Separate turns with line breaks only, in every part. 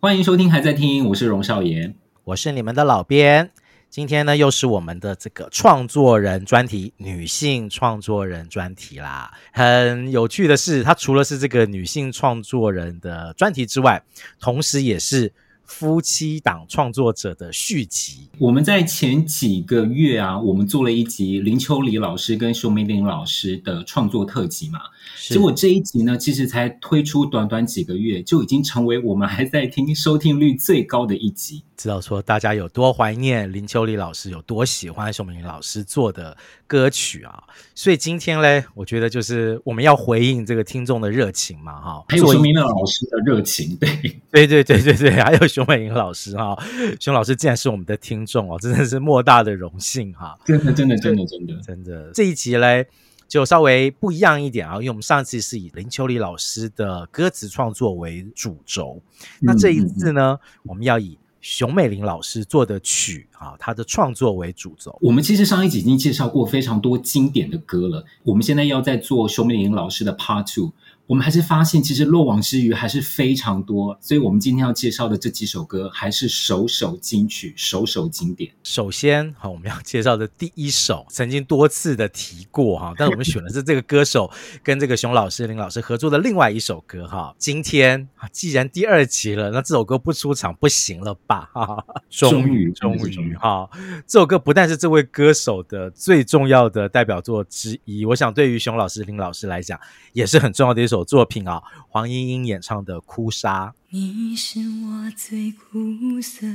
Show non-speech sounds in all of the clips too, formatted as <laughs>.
欢迎收听，还在听，我是荣少言，
我是你们的老编。今天呢，又是我们的这个创作人专题，女性创作人专题啦。很有趣的是，它除了是这个女性创作人的专题之外，同时也是夫妻档创作者的续集。
我们在前几个月啊，我们做了一集林秋离老师跟熊美玲老师的创作特辑嘛。结果这一集呢，其实才推出短短几个月，就已经成为我们还在听收听率最高的一集。
知道说大家有多怀念林秋离老师，有多喜欢熊美玲老师做的歌曲啊！所以今天嘞，我觉得就是我们要回应这个听众的热情嘛，哈，
还有熊美玲老师的热情，对，
对对对对对，还有熊美玲老师哈，熊老师竟然是我们的听众哦，真的是莫大的荣幸哈！
真的真的真的真的
真的，这一集嘞。就稍微不一样一点啊，因为我们上次是以林秋离老师的歌词创作为主轴，那这一次呢，我们要以熊美玲老师做的曲啊，她的创作为主轴。
我们其实上一集已经介绍过非常多经典的歌了，我们现在要在做熊美玲老师的 Part Two。我们还是发现，其实漏网之鱼还是非常多，所以我们今天要介绍的这几首歌还是首首金曲，首首经典。
首先，好，我们要介绍的第一首，曾经多次的提过哈，但是我们选的是这个歌手跟这个熊老师、林老师合作的另外一首歌哈。今天既然第二集了，那这首歌不出场不行了吧？哈，终于，终于哈，这首歌不但是这位歌手的最重要的代表作之一，我想对于熊老师、林老师来讲，也是很重要的一首。作品啊，黄莺莺演唱的《哭砂》。
你是我最苦涩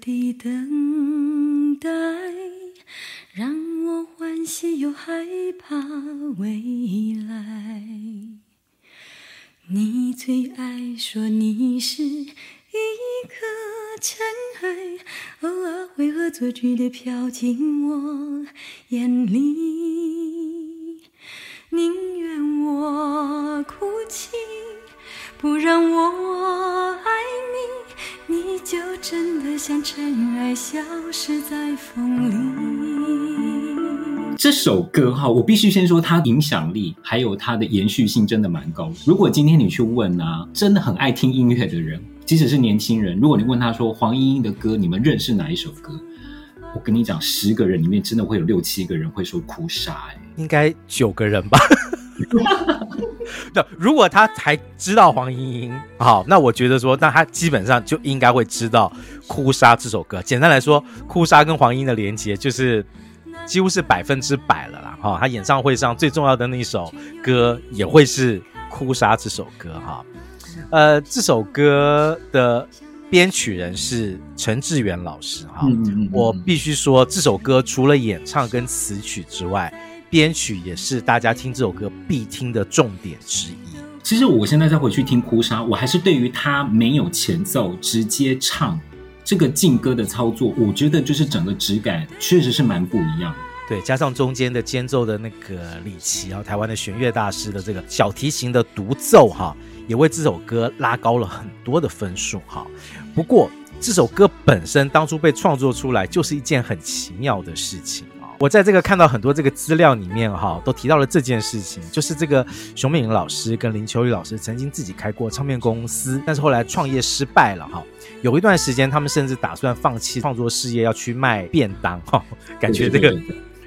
的等待，让我欢喜又害怕未来。你最爱说你是一颗尘埃，偶尔会恶作剧的飘进我眼里。宁愿我哭泣，不让我爱你，你就真的像尘埃消失在风里。
这首歌哈，我必须先说，它影响力还有它的延续性真的蛮高。如果今天你去问啊，真的很爱听音乐的人，即使是年轻人，如果你问他说黄莺莺的歌，你们认识哪一首歌？我跟你讲，十个人里面真的会有六七个人会说哭砂，哎，
应该九个人吧？<laughs> 那如果他还知道黄莺莺，好，那我觉得说，那他基本上就应该会知道哭砂这首歌。简单来说，哭砂跟黄莺的连接就是几乎是百分之百了啦。哈，他演唱会上最重要的那一首歌也会是哭砂这首歌。哈，呃，这首歌的。编曲人是陈志远老师哈，嗯嗯嗯，我必须说这首歌除了演唱跟词曲之外，编曲也是大家听这首歌必听的重点之一。
其实我现在再回去听《哭砂》，我还是对于他没有前奏直接唱这个劲歌的操作，我觉得就是整个质感确实是蛮不一样
的。对，加上中间的间奏的那个李琦啊，台湾的弦乐大师的这个小提琴的独奏哈。也为这首歌拉高了很多的分数哈。不过这首歌本身当初被创作出来就是一件很奇妙的事情啊。我在这个看到很多这个资料里面哈，都提到了这件事情，就是这个熊美玲老师跟林秋离老师曾经自己开过唱片公司，但是后来创业失败了哈。有一段时间他们甚至打算放弃创作事业，要去卖便当哈。感觉这个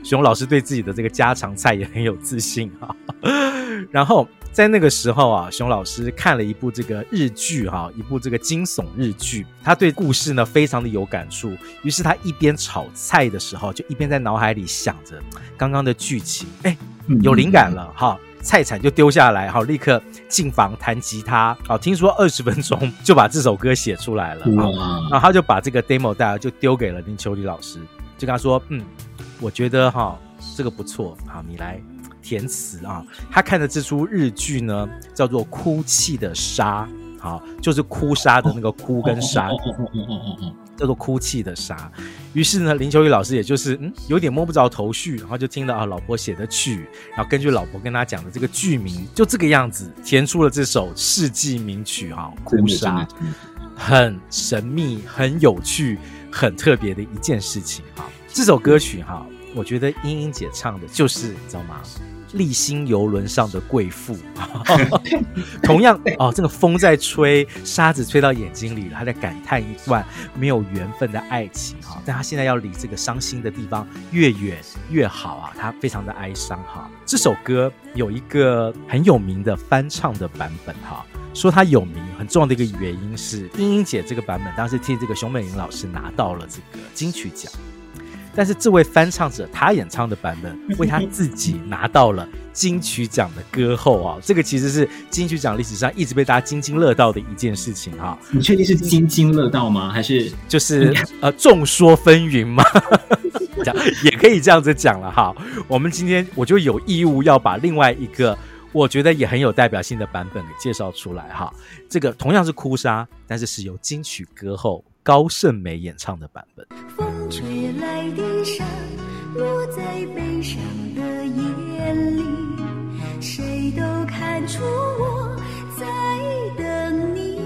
熊老师对自己的这个家常菜也很有自信哈。<laughs> 然后。在那个时候啊，熊老师看了一部这个日剧哈，一部这个惊悚日剧，他对故事呢非常的有感触，于是他一边炒菜的时候，就一边在脑海里想着刚刚的剧情，哎，有灵感了哈，菜铲就丢下来，好，立刻进房弹吉他，好，听说二十分钟 <laughs> 就把这首歌写出来了，啊，然后他就把这个 demo 带就丢给了林秋离老师，就跟他说，嗯，我觉得哈这个不错，好，你来。填词啊，他看的这出日剧呢，叫做《哭泣的沙》，好，就是哭沙的那个哭跟沙，叫做哭泣的沙。于是呢，林秋雨老师也就是嗯，有点摸不着头绪，然后就听到啊，老婆写的曲，然后根据老婆跟他讲的这个剧名，就这个样子填出了这首世纪名曲哈，《哭沙》，很神秘、很有趣、很特别的一件事情哈。这首歌曲哈，我觉得莺莺姐唱的就是，你知道吗？丽星游轮上的贵妇。<laughs> 同样哦，这个风在吹，沙子吹到眼睛里了，她在感叹一段没有缘分的爱情哈。但他现在要离这个伤心的地方越远越好啊，他非常的哀伤哈。这首歌有一个很有名的翻唱的版本哈。说他有名很重要的一个原因是，英英姐这个版本当时替这个熊美玲老师拿到了这个金曲奖，但是这位翻唱者他演唱的版本 <laughs> 为他自己拿到了金曲奖的歌后啊，这个其实是金曲奖历史上一直被大家津津乐道的一件事情哈。
你确定是津津乐道吗？还是
就是呃众说纷纭吗？<laughs> 也可以这样子讲了哈。我们今天我就有义务要把另外一个。我觉得也很有代表性的版本给介绍出来哈，这个同样是哭砂，但是是由金曲歌后高胜美演唱的版本。
吹来的沙，落在悲伤的眼里，谁都看出我在等你。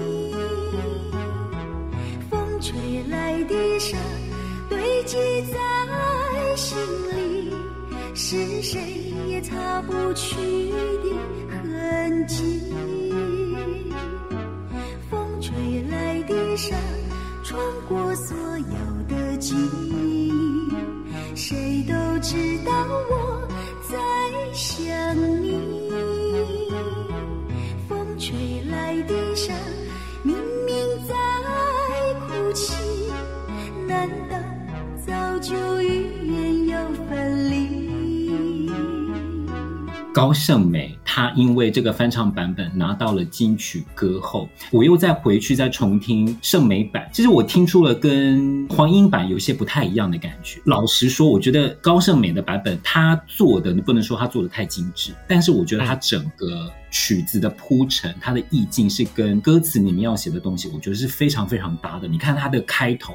风吹来的沙，堆积在心里，是谁也擦不去的。痕迹，风吹来的沙，穿过所有记忆，谁都知道我在想你。风吹来的沙，明明在哭泣，难道早就预言要分离？
高胜美。他因为这个翻唱版本拿到了金曲歌后，我又再回去再重听圣美版，其实我听出了跟黄英版有些不太一样的感觉。老实说，我觉得高胜美的版本他做的，你不能说他做的太精致，但是我觉得他整个曲子的铺陈，它的意境是跟歌词里面要写的东西，我觉得是非常非常搭的。你看它的开头。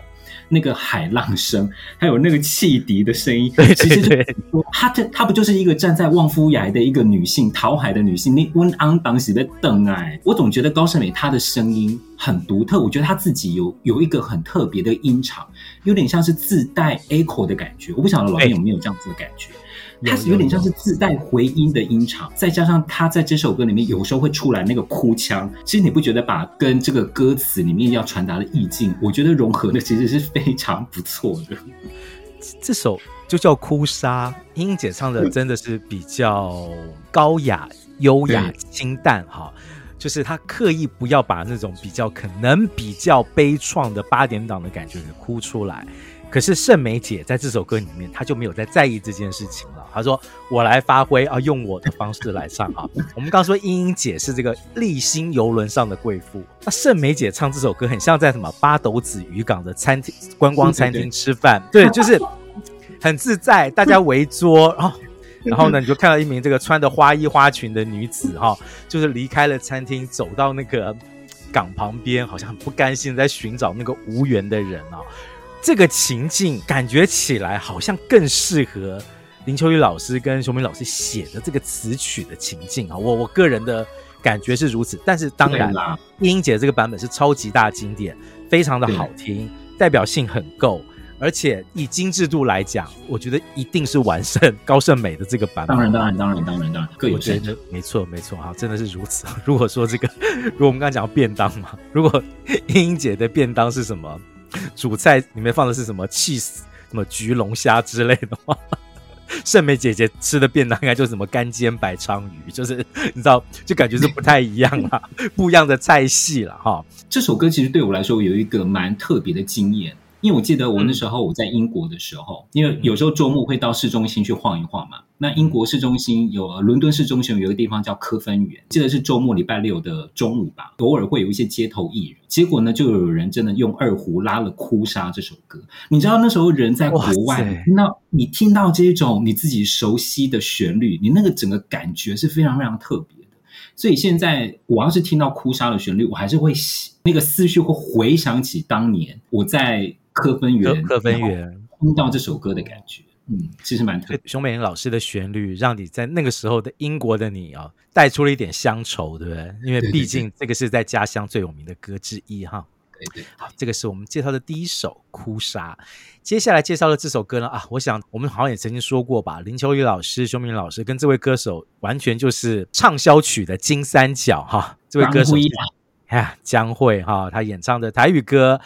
那个海浪声，还有那个汽笛的声音，其实就是说，她这她不就是一个站在望夫崖的一个女性，讨海的女性，那温安当时的邓哎，我总觉得高胜美她的声音很独特，我觉得她自己有有一个很特别的音场，有点像是自带 echo 的感觉，我不晓得老师有没有这样子的感觉。它是有点像是自带回音的音场，再加上他在这首歌里面有时候会出来那个哭腔，其实你不觉得把跟这个歌词里面要传达的意境，我觉得融合的其实是非常不错的。
这首就叫哭砂，英英姐唱的真的是比较高雅、优雅、清淡哈，就是她刻意不要把那种比较可能比较悲怆的八点档的感觉给哭出来。可是盛美姐在这首歌里面，她就没有在在意这件事情了。她说：“我来发挥啊，用我的方式来唱啊。<laughs> ”我们刚刚说英英姐是这个立新游轮上的贵妇，那盛美姐唱这首歌很像在什么八斗子渔港的餐厅、观光餐厅吃饭，对，就是很自在，大家围桌，然后，然后呢，你就看到一名这个穿着花衣花裙的女子哈，就是离开了餐厅，走到那个港旁边，好像很不甘心在寻找那个无缘的人啊。这个情境感觉起来好像更适合林秋雨老师跟熊明老师写的这个词曲的情境啊，我我个人的感觉是如此。但是当然，莺莺姐这个版本是超级大经典，非常的好听，代表性很够，而且以精致度来讲，我觉得一定是完胜高胜美的这个版本。
当然，当然，当然，当然，当然，各有千秋。
没错，没错，哈，真的是如此。<laughs> 如果说这个，如果我们刚才讲到便当嘛，如果英英姐的便当是什么？<laughs> 主菜里面放的是什么起司，什么焗龙虾之类的话，<laughs> 胜美姐姐吃的便当应该就是什么干煎白鲳鱼，就是你知道，就感觉是不太一样啊，不一样的菜系了哈。
这首歌其实对我来说有一个蛮特别的经验。因为我记得我那时候我在英国的时候，因为有时候周末会到市中心去晃一晃嘛。那英国市中心有伦敦市中心有一个地方叫科芬园，记得是周末礼拜六的中午吧，偶尔会有一些街头艺人。结果呢，就有人真的用二胡拉了《哭砂》这首歌。你知道那时候人在国外，那你听到这种你自己熟悉的旋律，你那个整个感觉是非常非常特别的。所以现在我要是听到《哭砂》的旋律，我还是会那个思绪会回想起当年我在。科芬园，
科芬园，
听到这首歌的感觉，嗯，其实蛮特别。
熊美玲老师的旋律，让你在那个时候的英国的你啊，带出了一点乡愁，对不对？因为毕竟这个是在家乡最有名的歌之一哈。
对对。
好，这个是我们介绍的第一首《哭砂》。接下来介绍的这首歌呢，啊，我想我们好像也曾经说过吧，林秋离老师、熊美玲老师跟这位歌手完全就是畅销曲的金三角哈。这位歌手，哎呀，江蕙哈，他演唱的台语歌《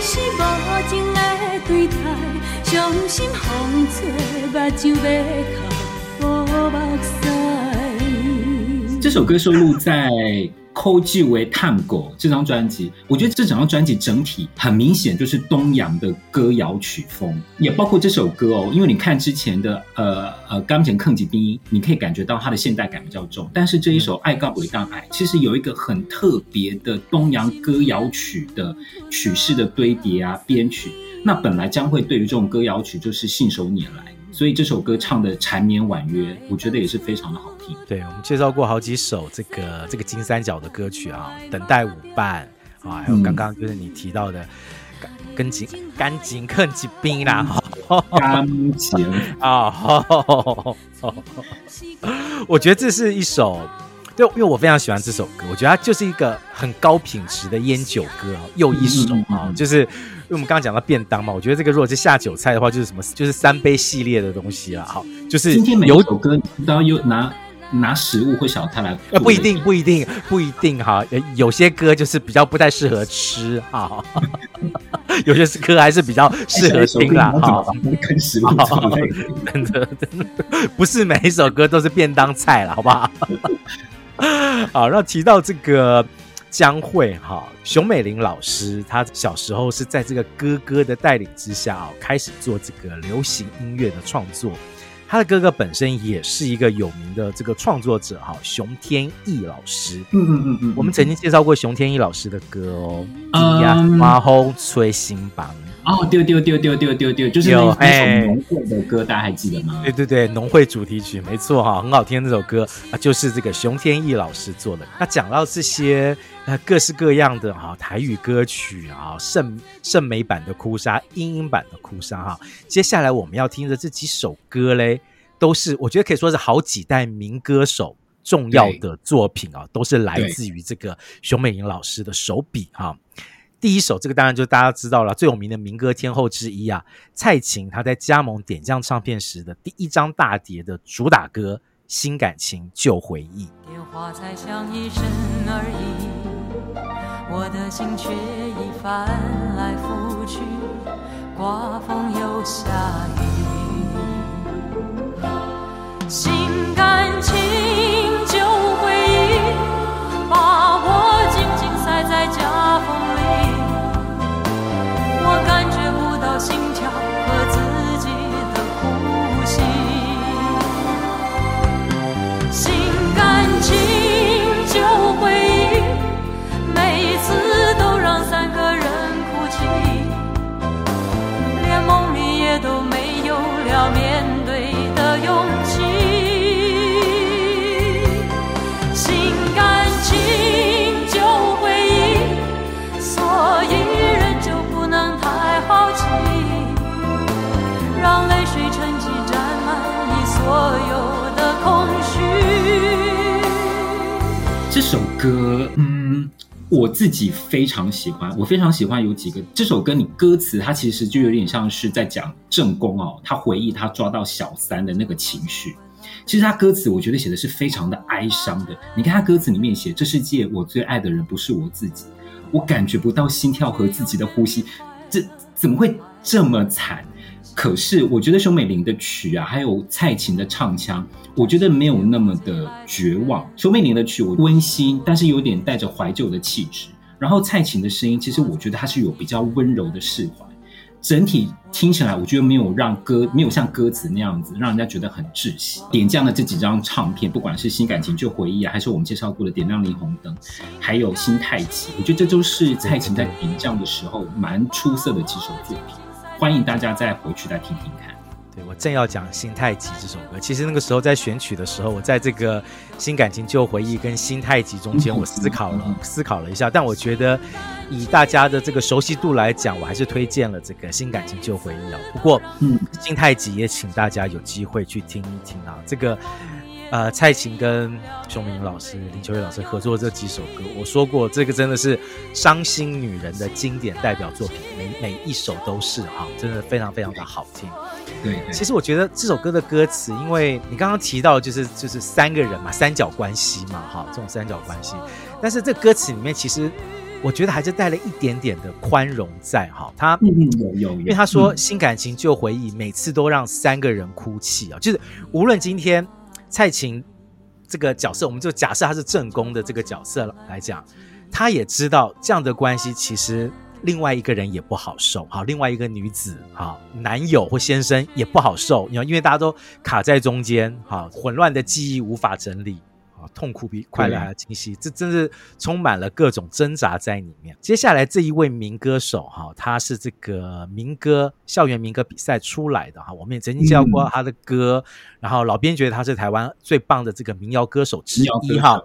是无情的对待，伤心风吹，目睭要哭，目屎。
这首歌收录在。《扣句为探戈》这张专辑，我觉得这整张专辑整体很明显就是东洋的歌谣曲风，也包括这首歌哦。因为你看之前的呃呃《钢琴坑吉兵》，你可以感觉到它的现代感比较重，但是这一首《爱告维当爱》其实有一个很特别的东洋歌谣曲的曲式的堆叠啊编曲。那本来将会对于这种歌谣曲就是信手拈来。所以这首歌唱的缠绵婉约，我觉得也是非常的好听。
对，我们介绍过好几首这个这个金三角的歌曲啊，等待舞伴啊，还有刚刚就是你提到的跟紧干紧坑吉兵啦，
钢琴
啊，我觉得这是一首，对，因为我非常喜欢这首歌，我觉得它就是一个很高品质的烟酒歌，又一首啊，就是。因为我们刚刚讲到便当嘛，我觉得这个如果是下酒菜的话，就是什么，就是三杯系列的东西了。好，就是有
今天每一首歌都要有拿拿食物或小菜来，
呃，不一定，不一定，不一定哈。有些歌就是比较不太适合吃啊，<laughs> 有些歌还是比较适合听啦。哈，
跟食物 <laughs>
真的真的不是每一首歌都是便当菜了，好不好？<laughs> <laughs> 好，那提到这个。江蕙哈，熊美玲老师，她小时候是在这个哥哥的带领之下啊，开始做这个流行音乐的创作。他的哥哥本身也是一个有名的这个创作者哈，熊天翼老师。嗯嗯嗯嗯，我们曾经介绍过熊天翼老师的歌哦，《花红吹心房》。
哦，丢丢丢丢丢丢丢，就是那首农会的歌，大家还记得吗？
对对对，农会主题曲，没错哈，很好听的那首歌啊，就是这个熊天翼老师做的。那讲到这些呃各式各样的哈台语歌曲啊，盛盛美版的哭砂，英英版的哭砂哈，接下来我们要听的这几首歌嘞，都是我觉得可以说是好几代民歌手重要的作品啊，都是来自于这个熊美玲老师的手笔哈。第一首，这个当然就大家知道了，最有名的民歌天后之一啊，蔡琴。她在加盟点将唱片时的第一张大碟的主打歌《新感情旧回
忆》。我的心却已翻来覆去，刮风又下雨。新感情旧回忆，心
歌，嗯，我自己非常喜欢。我非常喜欢有几个这首歌，你歌词它其实就有点像是在讲正宫哦，他回忆他抓到小三的那个情绪。其实他歌词我觉得写的是非常的哀伤的。你看他歌词里面写：“这世界我最爱的人不是我自己，我感觉不到心跳和自己的呼吸。”这怎么会这么惨？可是我觉得熊美玲的曲啊，还有蔡琴的唱腔，我觉得没有那么的绝望。熊美玲的曲我温馨，但是有点带着怀旧的气质。然后蔡琴的声音，其实我觉得它是有比较温柔的释怀。整体听起来，我觉得没有让歌没有像歌词那样子让人家觉得很窒息。点将的这几张唱片，不管是新感情旧回忆啊，还是我们介绍过的点亮霓虹灯，还有新太极，我觉得这都是蔡琴在点将的时候蛮出色的几首作品。欢迎大家再回去再听听看。
对，我正要讲《新太极》这首歌，其实那个时候在选曲的时候，我在这个新感情旧回忆跟新太极中间，我思考了、嗯、思考了一下，但我觉得以大家的这个熟悉度来讲，我还是推荐了这个新感情旧回忆啊。不过，嗯，新太极也请大家有机会去听一听啊。这个呃，蔡琴跟熊明老师、林秋月老师合作这几首歌，我说过，这个真的是伤心女人的经典代表作品，每每一首都是哈，真的非常非常的好听。
对，对，
其实我觉得这首歌的歌词，因为你刚刚提到就是就是三个人嘛，三角关系嘛，哈，这种三角关系。但是这歌词里面，其实我觉得还是带了一点点的宽容在哈。他因为他说新感情旧回忆，每次都让三个人哭泣啊。就是无论今天蔡琴这个角色，我们就假设她是正宫的这个角色来讲，她也知道这样的关系其实。另外一个人也不好受，好，另外一个女子，好，男友或先生也不好受，你因为大家都卡在中间，好，混乱的记忆无法整理，啊，痛苦比快乐还要清晰，这真是充满了各种挣扎在里面。接下来这一位民歌手，哈，他是这个民歌校园民歌比赛出来的，哈，我们也曾经介绍过他的歌，嗯、然后老编觉得他是台湾最棒的这个民谣歌手之一，哈，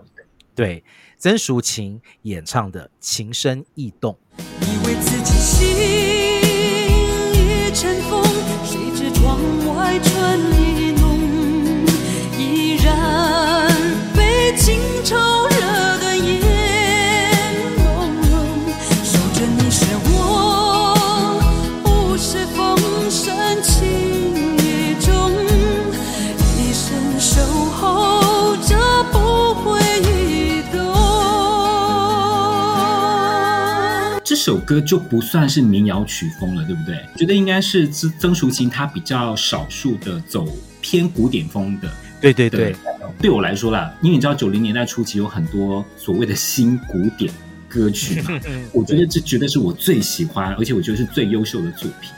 对，曾淑琴演唱的《情深意动》。
以为自己
首歌就不算是民谣曲风了，对不对？觉得应该是曾曾淑琴她比较少数的走偏古典风的。
对对对，
对我来说啦，因为你知道九零年代初期有很多所谓的新古典歌曲嘛，<laughs> 我觉得这绝对是我最喜欢，而且我觉得是最优秀的作品。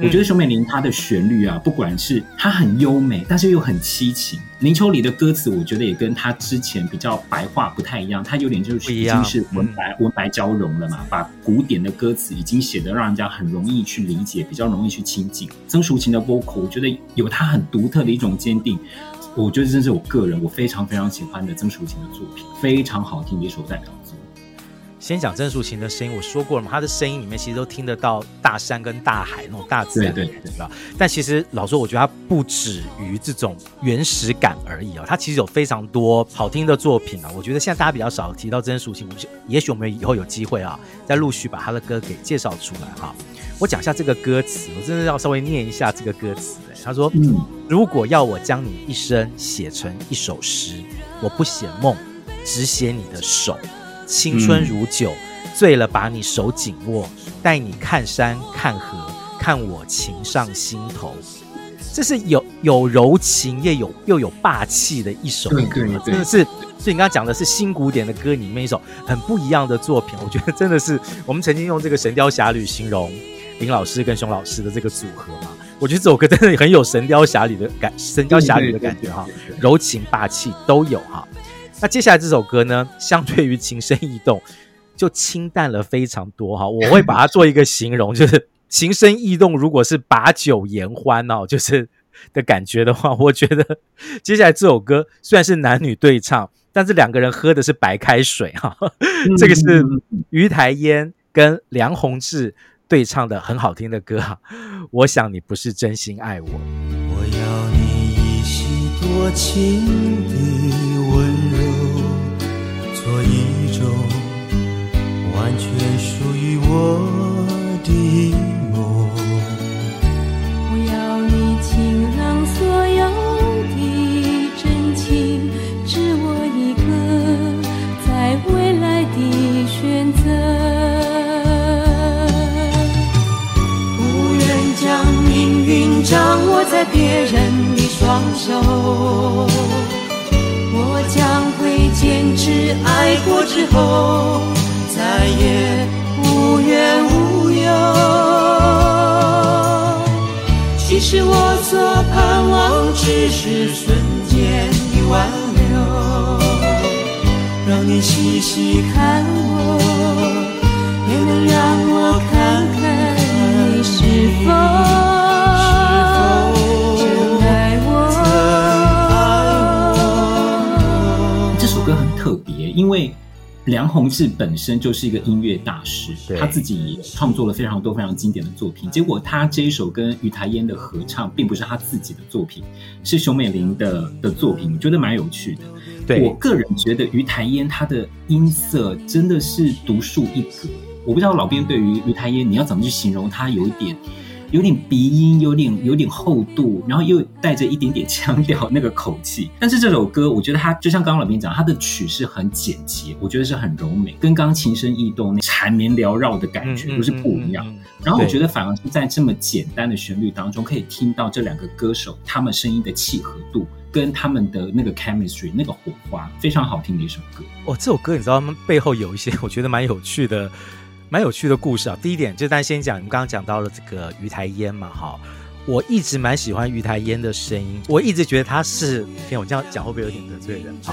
我觉得熊美玲她的旋律啊，不管是她很优美，但是又很凄情。林秋离的歌词，我觉得也跟她之前比较白话不太一样，她有点就是已经是文白文白交融了嘛，把古典的歌词已经写得让人家很容易去理解，比较容易去亲近。曾淑琴的 vocal，我觉得有她很独特的一种坚定，我觉得这是我个人我非常非常喜欢的曾淑琴的作品，非常好听的一首代表作。
先讲曾淑琴的声音，我说过了嘛，她的声音里面其实都听得到大山跟大海那种大自然的感觉，对吧？但其实老说，我觉得她不止于这种原始感而已啊，她其实有非常多好听的作品啊。我觉得现在大家比较少提到曾淑琴，我们也许我们以后有机会啊，再陆续把她的歌给介绍出来哈。我讲一下这个歌词，我真的要稍微念一下这个歌词。他说：“嗯，如果要我将你一生写成一首诗，我不写梦，只写你的手。”青春如酒，嗯、醉了把你手紧握，带你看山看河，看我情上心头。这是有有柔情，也有又有霸气的一首歌，对对对，真的是。所以你刚刚讲的是新古典的歌里面一首很不一样的作品，我觉得真的是我们曾经用这个《神雕侠侣》形容林老师跟熊老师的这个组合嘛。我觉得这首歌真的很有《神雕侠侣》的感，《神雕侠侣》的感觉哈，柔情霸气都有哈。那接下来这首歌呢，相对于《情深意动》就清淡了非常多哈。我会把它做一个形容，<laughs> 就是《情深意动》如果是把酒言欢哦，就是的感觉的话，<laughs> 我觉得接下来这首歌虽然是男女对唱，但是两个人喝的是白开水哈。<laughs> 这个是于台烟跟梁弘志对唱的很好听的歌哈。我想你不是真心爱我。
我要你一夕多情的我的梦。
我要你倾囊所有的真情，只我一个在未来的选择。不愿将命运掌握在别人的双手。我将会坚持，爱过之后再也无怨无忧。
其实我所盼望，只是瞬间的挽留。让你细细看我。
梁弘志本身就是一个音乐大师，他自己也创作了非常多非常经典的作品。结果他这一首跟于台烟的合唱，并不是他自己的作品，是熊美玲的的作品，我觉得蛮有趣的。对，我个人觉得于台烟他的音色真的是独树一格。我不知道老编对于于台烟你要怎么去形容他，有一点。有点鼻音，有点有点厚度，然后又带着一点点腔调那个口气。但是这首歌，我觉得它就像刚刚老兵讲，它的曲是很简洁，我觉得是很柔美，跟刚刚情深意动、那缠绵缭绕的感觉都是不一样。然后我觉得反而是在这么简单的旋律当中，可以听到这两个歌手他们声音的契合度，跟他们的那个 chemistry 那个火花，非常好听的一首歌。
哦，这首歌你知道他们背后有一些我觉得蛮有趣的。蛮有趣的故事啊！第一点就，但先讲，你们刚刚讲到了这个于台烟嘛，哈，我一直蛮喜欢于台烟的声音，我一直觉得他是，天，我这样讲会不会有点得罪人？好，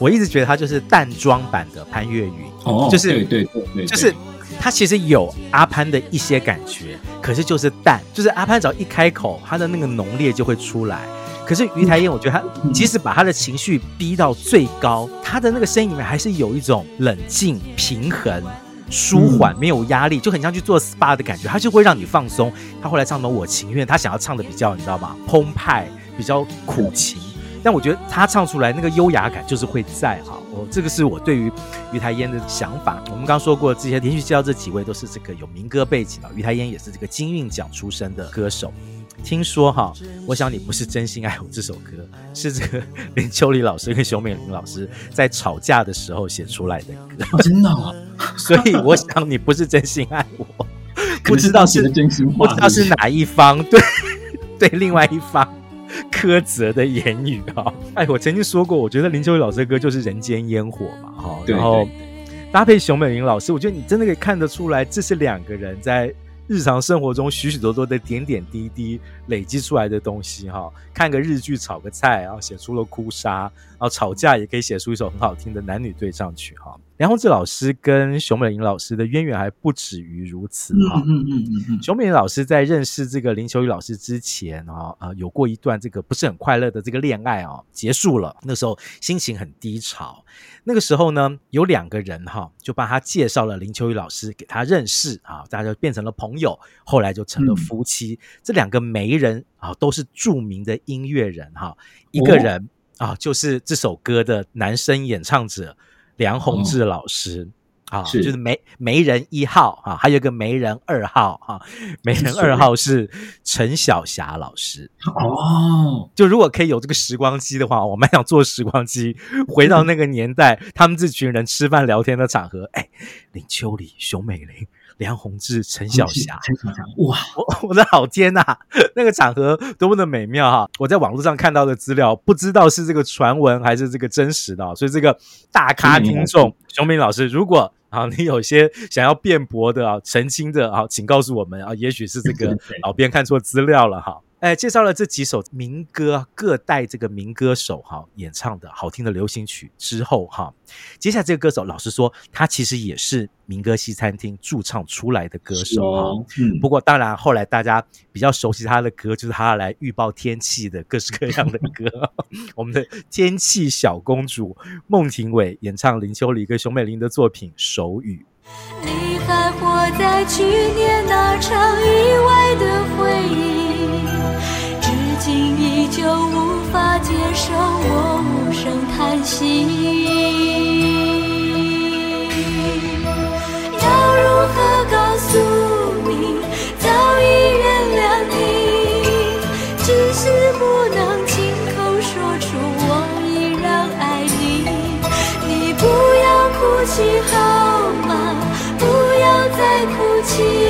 我一直觉得他就是淡妆版的潘越云，
哦，
就是
对对对，对，
就是他其实有阿潘的一些感觉，可是就是淡，就是阿潘只要一开口，他的那个浓烈就会出来。可是于台烟，我觉得他即使把他的情绪逼到最高，他的那个声音里面还是有一种冷静平衡。舒缓，没有压力，就很像去做 SPA 的感觉，它就会让你放松。他后来唱的《我情愿》，他想要唱的比较，你知道吗？澎湃，比较苦情。但我觉得他唱出来那个优雅感就是会在哈。我这个是我对于于台烟的想法。我们刚刚说过，这些连续介绍这几位都是这个有民歌背景的，于台烟也是这个金韵奖出身的歌手。听说哈，我想你不是真心爱我这首歌，是这个林秋离老师跟熊美玲老师在吵架的时候写出来的歌。
哦、真的啊，<laughs>
所以我想你不是真心爱我，不知道是
真心话，
不知道是哪一方对 <laughs> 对另外一方苛责的言语哈。哎，我曾经说过，我觉得林秋离老师的歌就是人间烟火嘛哈，然后搭配熊美玲老师，我觉得你真的可以看得出来，这是两个人在。日常生活中许许多多的点点滴滴累积出来的东西，哈，看个日剧炒个菜，然后写出了哭砂，然后吵架也可以写出一首很好听的男女对唱曲，哈。梁鸿志老师跟熊美玲老师的渊源还不止于如此哈。嗯嗯嗯嗯嗯。熊美玲老师在认识这个林秋雨老师之前啊，呃，有过一段这个不是很快乐的这个恋爱啊，结束了。那时候心情很低潮。那个时候呢，有两个人哈，就帮他介绍了林秋雨老师给他认识啊，大家就变成了朋友，后来就成了夫妻。这两个媒人啊，都是著名的音乐人哈。一个人啊，就是这首歌的男声演唱者。梁弘志老师、哦、啊，是就是媒媒人一号啊，还有个媒人二号啊，<laughs> 媒人二号是陈晓霞老师哦。就如果可以有这个时光机的话，我蛮想坐时光机回到那个年代，他们这群人吃饭聊天的场合。哎，林秋离、熊美玲。梁宏志、陈晓霞，陈晓霞，哇，<laughs> 我我的老天呐，<laughs> 那个场合多么的美妙哈！我在网络上看到的资料，不知道是这个传闻还是这个真实的，所以这个大咖听众熊明老师，如果啊你有些想要辩驳的啊、澄清的啊，请告诉我们啊，也许是这个 <laughs> 老编看错资料了哈。哎，介绍了这几首民歌，各代这个民歌手哈演唱的好听的流行曲之后哈，接下来这个歌手，老实说，他其实也是民歌西餐厅驻唱出来的歌手哈。嗯，不过当然后来大家比较熟悉他的歌，就是他来预报天气的各式各样的歌。<laughs> 我们的天气小公主孟庭苇演唱林秋离跟熊美玲的作品《手语》。你还活在去年那场意外的回忆。竟依旧无法接受我无声叹息，要如何告诉你早已原谅你？只是不能亲口说出我依然爱你。你不要哭泣好吗？不要再哭泣。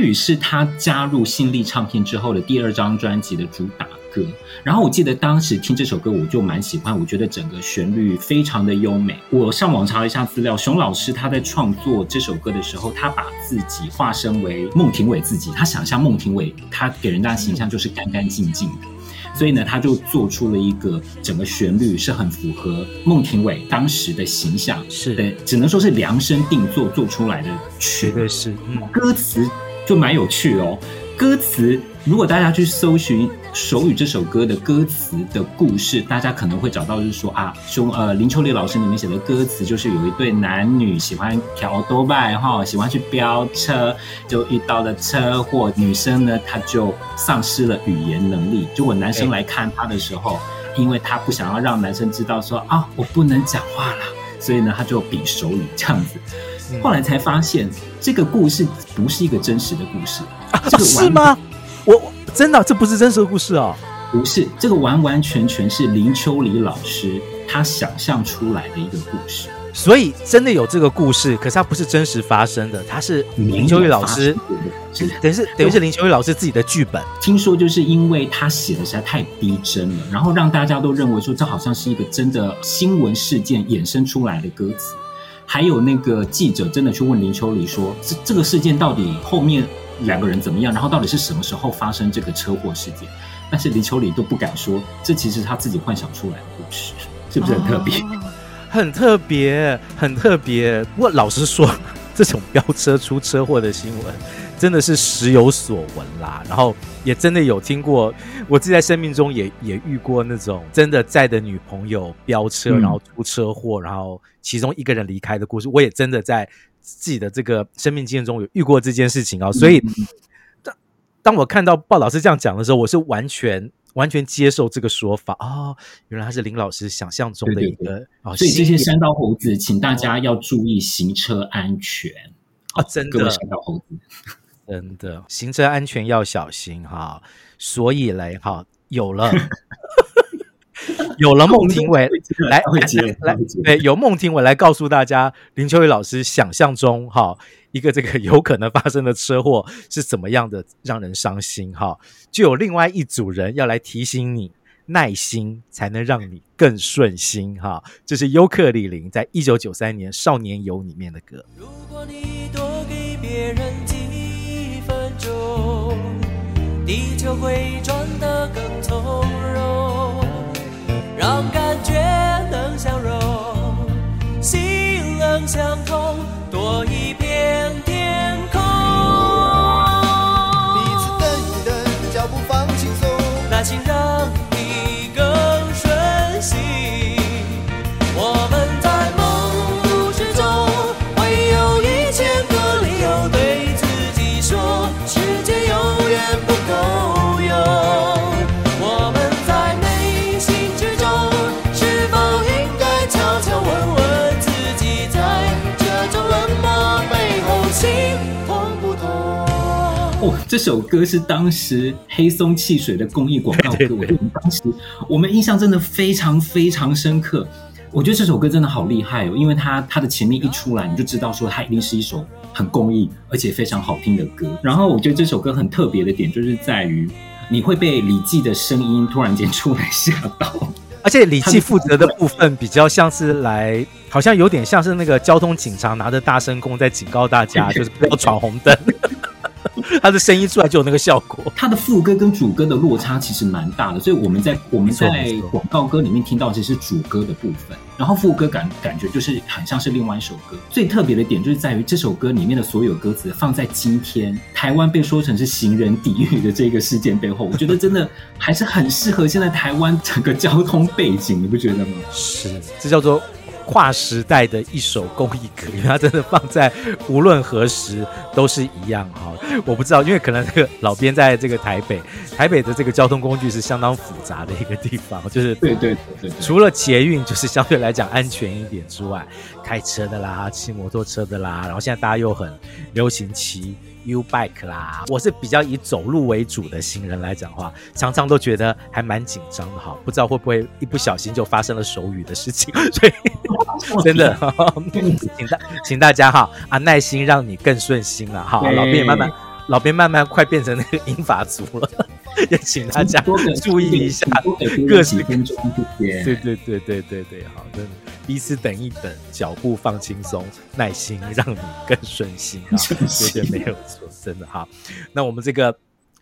语是他加入新力唱片之后的第二张专辑的主打
歌。然后我记得当时听这首歌，我就蛮喜欢，我觉得整个旋律非常的优美。我上网查了一下资料，熊老师他在创作这首歌的时候，他把自己化身为孟庭苇自己，他想象孟庭苇，他给人家的形象就是干干净净的。所以呢，他就做出了一个整个旋律是很符合孟庭苇当时的形象，
是
的，只能说是量身定做做出来的曲。
对，是，嗯，
歌词就蛮有趣哦，歌词。如果大家去搜寻《手语》这首歌的歌词的故事，大家可能会找到，就是说啊，兄呃林秋离老师里面写的歌词，就是有一对男女喜欢调多拜哈，喜欢去飙车，就遇到了车祸，女生呢她就丧失了语言能力。结果男生来看她的时候，因为她不想要让男生知道说啊我不能讲话了，所以呢他就比手语这样子。后来才发现这个故事不是一个真实的故事，这个
是吗？我真的、啊，这不是真实的故事哦！
不是，这个完完全全是林秋离老师他想象出来的一个故事。
所以真的有这个故事，可是它不是真实发生的，它是林秋离老师，等于是等于是林秋离老师自己的剧本。
听说就是因为他写的实在太逼真了，然后让大家都认为说这好像是一个真的新闻事件衍生出来的歌词。还有那个记者真的去问林秋离说，这这个事件到底后面？两个人怎么样？然后到底是什么时候发生这个车祸事件？但是林秋离都不敢说，这其实他自己幻想出来的故事，<laughs> 是不是很特
别？很特别，很特别。我老实说，<laughs> 这种飙车出车祸的新闻真的是时有所闻啦。然后也真的有听过，我自己在生命中也也遇过那种真的载的女朋友飙车，然后出车祸，嗯，然后其中一个人离开的故事。我也真的在。自己的这个生命经验中有遇过这件事情啊，所以当当我看到鲍老师这样讲的时候，我是完全完全接受这个说法哦，原来他是林老师想象中的一个。哦，
所以这些山道猴子，请大家要注意行车安全
啊！真的，
山道猴子，
真的行车安全要小心哈。所以嘞，哈，有了。<laughs> 有了孟庭苇来来来，对，有孟庭苇来告诉大家，林秋雨老师想象中哈一个这个有可能发生的车祸是怎么样的让人伤心哈，就有另外一组人要来提醒你，耐心才能让你更顺心哈。这是尤克里林在一九九三年《少年游》里面的歌。如果你多给别人中，地球会转得更从容。让感觉能相融，心能相通，多一
这首歌是当时黑松汽水的公益广告 <laughs> 歌，我觉得当时我们印象真的非常非常深刻。我觉得这首歌真的好厉害哦，因为它它的前面一出来，你就知道说它一定是一首很公益而且非常好听的歌。<laughs> 然后我觉得这首歌很特别的点，就是在于你会被李记的声音突然间出来吓到，<laughs>
而且李记负责的部分比较像是来，好像有点像是那个交通警察拿着大声公在警告大家，就是不要闯红灯。他的声音出来就有那个效果。
他的副歌跟主歌的落差其实蛮大的，所以我们在我们在广告歌里面听到其实是主歌的部分，然后副歌感感觉就是很像是另外一首歌。最特别的点就是在于这首歌里面的所有歌词放在今天台湾被说成是行人地狱的这个事件背后，我觉得真的还是很适合现在台湾整个交通背景，你不觉得吗？
是，这叫做。跨时代的一首公益歌，因为它真的放在无论何时都是一样哈。我不知道，因为可能这个老编在这个台北，台北的这个交通工具是相当复杂的一个地方，就是
对对对，
除了捷运就是相对来讲安全一点之外，开车的啦，骑摩托车的啦，然后现在大家又很流行骑。U bike 啦，我是比较以走路为主的行人来讲话，常常都觉得还蛮紧张的哈，不知道会不会一不小心就发生了手语的事情，<laughs> 所以 <laughs> 真的，<laughs> 请大请大家哈啊耐心，让你更顺心了哈，老边也慢慢，老边慢慢快变成那个英法族了，<laughs> 也请大家注意一下，
各几分钟。
对对对对对对，好，真的彼此等一等，脚步放轻松，耐心让你更顺心啊，绝对没有错，真的哈。那我们这个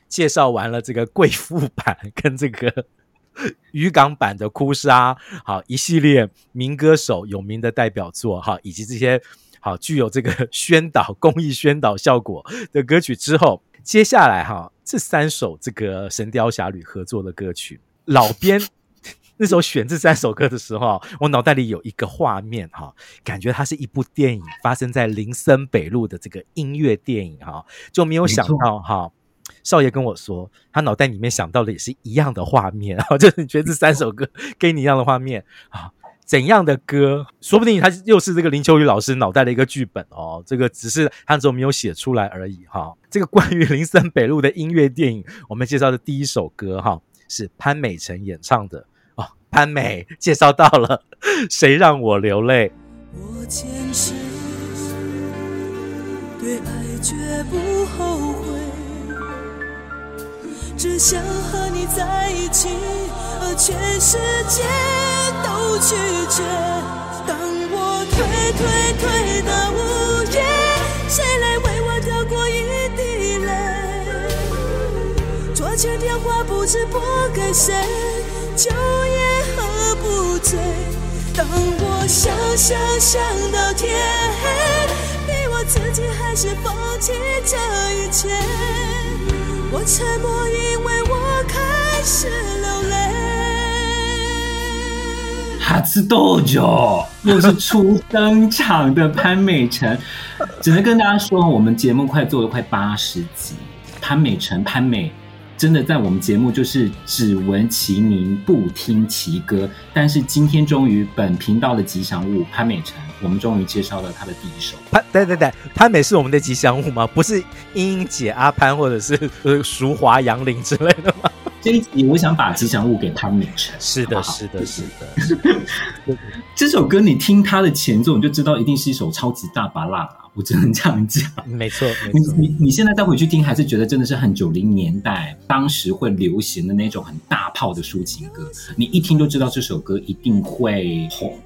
介绍完了这个贵妇版跟这个 <laughs> 渔港版的哭砂，好一系列民歌手有名的代表作哈，以及这些。好，具有这个 <laughs> 宣导公益宣导效果的歌曲之后，接下来哈，这三首这个《神雕侠侣》合作的歌曲，老编那时候选这三首歌的时候，我脑袋里有一个画面哈，感觉它是一部电影，发生在林森北路的这个音乐电影哈，就没有想到哈，少爷跟我说，他脑袋里面想到的也是一样的画面，啊 <laughs> 就是你觉得这三首歌跟你一样的画面啊。怎样的歌？说不定他又是这个林秋雨老师脑袋的一个剧本哦。这个只是他之后没有写出来而已哈、这个关于林森北路的音乐电影，我们介绍的第一首歌哈、是潘美辰演唱的哦。潘美介绍到了，<laughs> 谁让我流泪？
我坚持对爱绝不后悔，只想和你在一起，而全世界。都拒绝。当我退退退到午夜，谁来为我掉过一滴泪？桌前电话不知拨给谁，酒也喝不醉。当我想想想到天黑，逼我自己还是放弃这一切。我沉默，因为我开始流泪。
初登场，又是初登场的潘美辰，<laughs> 只能跟大家说，我们节目快做了快八十集，潘美辰潘美真的在我们节目就是只闻其名不听其歌，但是今天终于本频道的吉祥物潘美辰，我们终于介绍了他的第一首。
潘对对对，潘美是我们的吉祥物吗？不是英英姐阿潘或者是呃淑华杨林之类的吗？<laughs>
这一集我想把吉祥物给潘美辰。
是的，是的，是的。<laughs>
这首歌你听它的前奏，你就知道一定是一首超级大芭乐啊！我只能这样讲。
没错，没错。
你你你现在再回去听，还是觉得真的是很九零年代当时会流行的那种很大炮的抒情歌。你一听就知道这首歌一定会红。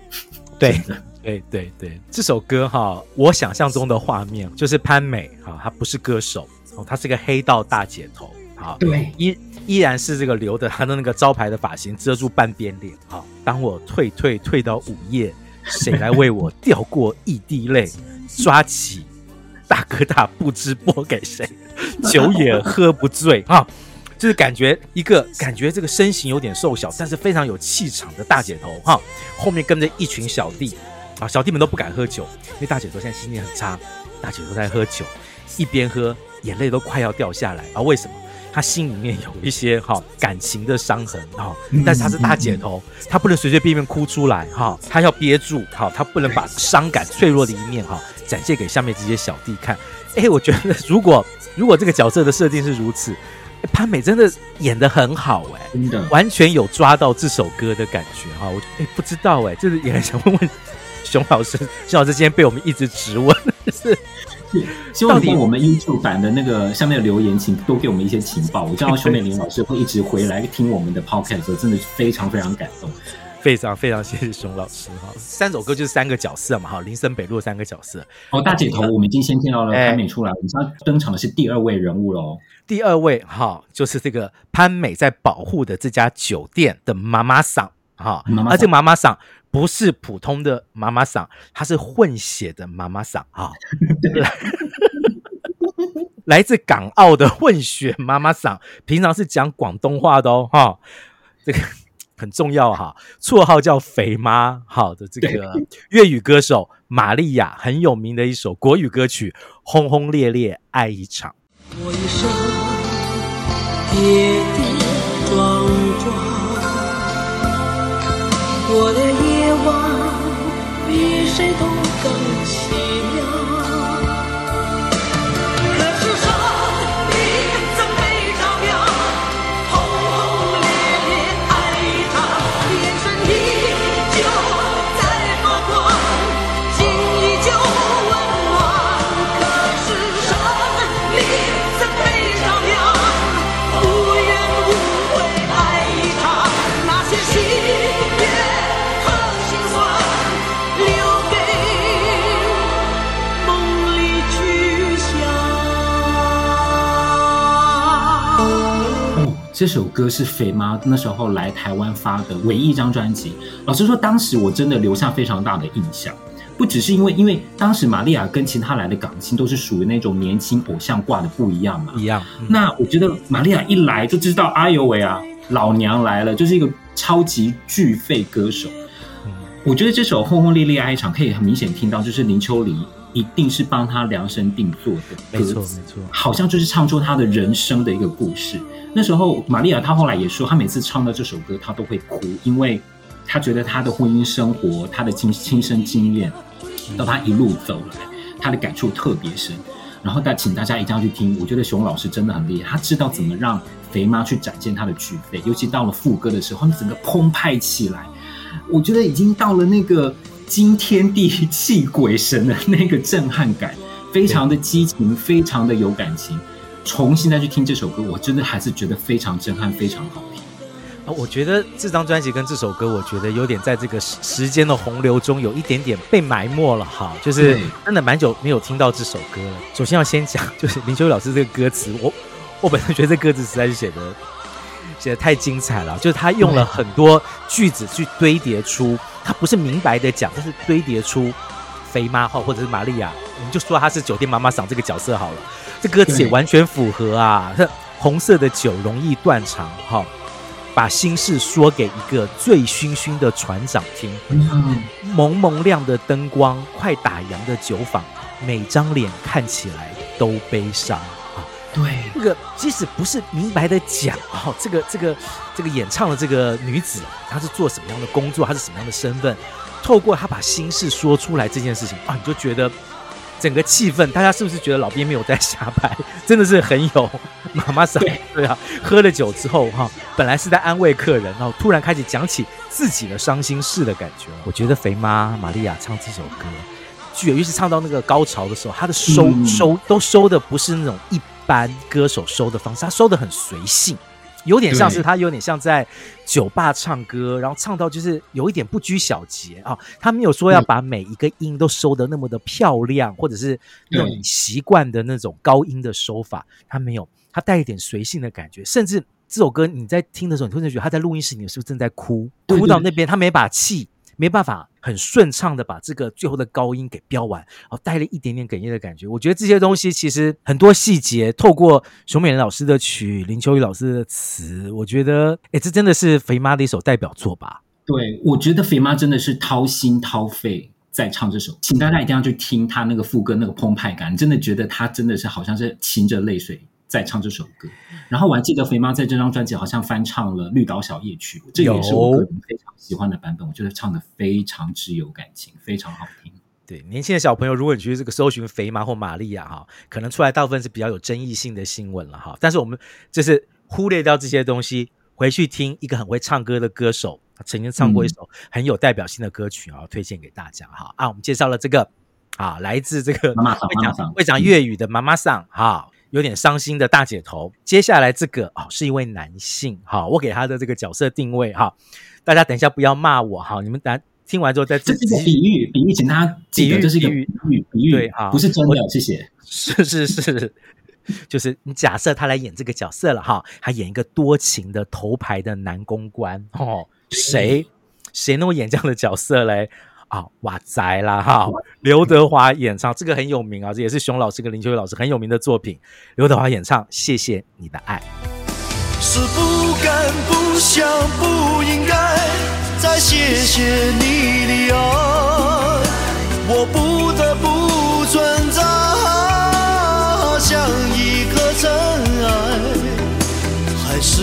对，对，对，对。这首歌哈，我想象中的画面就是潘美哈，她不是歌手哦，她是个黑道大姐头。好，
对，
依依然是这个留的她的那个招牌的发型，遮住半边脸。好，当我退退退到午夜，谁来为我掉过一滴泪？抓起大哥大，不知拨给谁，酒也喝不醉。啊，就是感觉一个感觉这个身形有点瘦小，但是非常有气场的大姐头。哈，后面跟着一群小弟，啊，小弟们都不敢喝酒，因为大姐头现在心情很差，大姐都在喝酒，一边喝眼泪都快要掉下来。啊，为什么？她心里面有一些哈感情的伤痕哈，但是她是大姐头，她不能随随便便哭出来哈，她要憋住哈，她不能把伤感脆弱的一面哈展现给下面这些小弟看。哎，我觉得如果如果这个角色的设定是如此，潘美真的演的很好哎，
真的
完全有抓到这首歌的感觉哈。我哎不知道哎，就是也很想问问熊老师，<laughs> 熊老师今天被我们一直质问 <laughs> 是。<laughs>
希望我们 YouTube 版的那个下面的留言，请多给我们一些情报。我知道熊美玲老师会一直回来听我们的 Podcast，真的非常非常感动，
非常非常谢谢熊老师哈。三首歌就是三个角色嘛哈，林森北路三个角色。
哦，大姐头，我们已经先听到了潘美出来，我们知道登场的是第二位人物喽。
第二位哈，就是这个潘美在保护的这家酒店的妈妈桑哈，而且妈妈桑。不是普通的妈妈嗓，她是混血的妈妈嗓啊，<laughs> 来来自港澳的混血妈妈嗓，平常是讲广东话的哦，哈、哦，这个很重要哈，绰号叫肥妈，好的这个粤语歌手玛丽亚很有名的一首国语歌曲《轰轰烈烈爱一场》。我一生跌跌撞撞，我的。
这首歌是肥妈那时候来台湾发的唯一一张专辑。老实说，当时我真的留下非常大的印象。不只是因为，因为当时玛利亚跟其他来的港星都是属于那种年轻偶像挂的不一样嘛，
一样。
嗯、那我觉得玛利亚一来就知道，哎呦喂啊，老娘来了，就是一个超级巨肺歌手。嗯、我觉得这首《轰轰烈烈爱一场》可以很明显听到，就是林秋离一定是帮他量身定做的歌词，没错，没错，好像就是唱出他的人生的一个故事。那时候玛利亚她后来也说，她每次唱到这首歌，她都会哭，因为。她觉得她的婚姻生活，她的亲亲身经验，到她一路走来，她的感触特别深。然后，但请大家一定要去听。我觉得熊老师真的很厉害，他知道怎么让肥妈去展现她的巨肺，尤其到了副歌的时候，他整个澎湃起来。我觉得已经到了那个惊天地泣鬼神的那个震撼感，非常的激情，非常的有感情。重新再去听这首歌，我真的还是觉得非常震撼，非常好听。
啊，我觉得这张专辑跟这首歌，我觉得有点在这个时时间的洪流中有一点点被埋没了哈，就是真的蛮久没有听到这首歌了。首先要先讲，就是林秋离老师这个歌词，我我本身觉得这歌词实在是写的写的太精彩了，就是他用了很多句子去堆叠出，他不是明白的讲，但是堆叠出肥妈或或者是玛利亚，我们就说她是酒店妈妈桑这个角色好了，这歌词也完全符合啊，红色的酒容易断肠哈。把心事说给一个醉醺醺的船长听，蒙蒙亮的灯光，快打烊的酒坊，每张脸看起来都悲伤啊！
对，
那个即使不是明白的讲哦，这个这个这个演唱的这个女子，她是做什么样的工作，她是什么样的身份，透过她把心事说出来这件事情啊，你就觉得。整个气氛，大家是不是觉得老编没有在瞎掰？<laughs> 真的是很有妈妈桑。对啊，喝了酒之后哈，本来是在安慰客人，然后突然开始讲起自己的伤心事的感觉。我觉得肥妈玛利亚唱这首歌，尤其是唱到那个高潮的时候，她的收、嗯、收都收的不是那种一般歌手收的方式，他收的很随性。有点像是他，有点像在酒吧唱歌，然后唱到就是有一点不拘小节啊。他没有说要把每一个音都收的那么的漂亮，或者是那种你习惯的那种高音的收法，他没有，他带一点随性的感觉。甚至这首歌你在听的时候，你突然觉得他在录音室里面是不是正在哭？哭到那边他没把气。没办法很顺畅的把这个最后的高音给飙完，然后，带了一点点哽咽的感觉。我觉得这些东西其实很多细节，透过熊美人老师的曲、林秋雨老师的词，我觉得，哎，这真的是肥妈的一首代表作吧？
对，我觉得肥妈真的是掏心掏肺在唱这首，请大家一定要去听他那个副歌那个澎湃感，真的觉得他真的是好像是噙着泪水。在唱这首歌，然后我还记得肥妈在这张专辑好像翻唱了《绿岛小夜曲》，这也是我个人非常喜欢的版本。我觉得唱得非常之有感情，非常好听。
对年轻的小朋友，如果你去这个搜寻肥妈或玛利亚哈，可能出来大部分是比较有争议性的新闻了哈。但是我们就是忽略掉这些东西，回去听一个很会唱歌的歌手，他曾经唱过一首很有代表性的歌曲啊，推荐给大家哈。啊，我们介绍了这个啊，来自这个
妈妈桑，会讲
会讲粤语的妈妈桑哈。有点伤心的大姐头，接下来这个啊、哦、是一位男性，好，我给他的这个角色定位哈，大家等一下不要骂我哈，你们等听完之后再。
这是比喻，比喻，请大家记得这是一个比喻，比喻，比喻对哈，不是真的，谢谢。
是是是，就是你假设他来演这个角色了哈，他演一个多情的头牌的男公关哦，谁？谁能够演这样的角色嘞？啊、哦，哇塞啦哈！刘德华演唱这个很有名啊，这也是熊老师跟林秋月老师很有名的作品。刘德华演唱《谢谢你的爱》，
是不敢、不想、不应该再谢谢你的爱，我不得不存在，像一颗尘埃，还是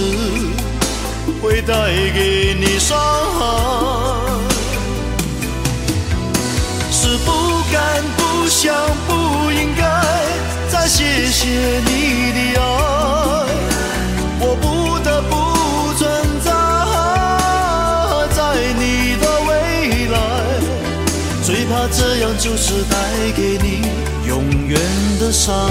会带给你伤想、不应该再谢谢你的爱，我不得不存在在你的未来，最怕这样就是带给你永远的伤害。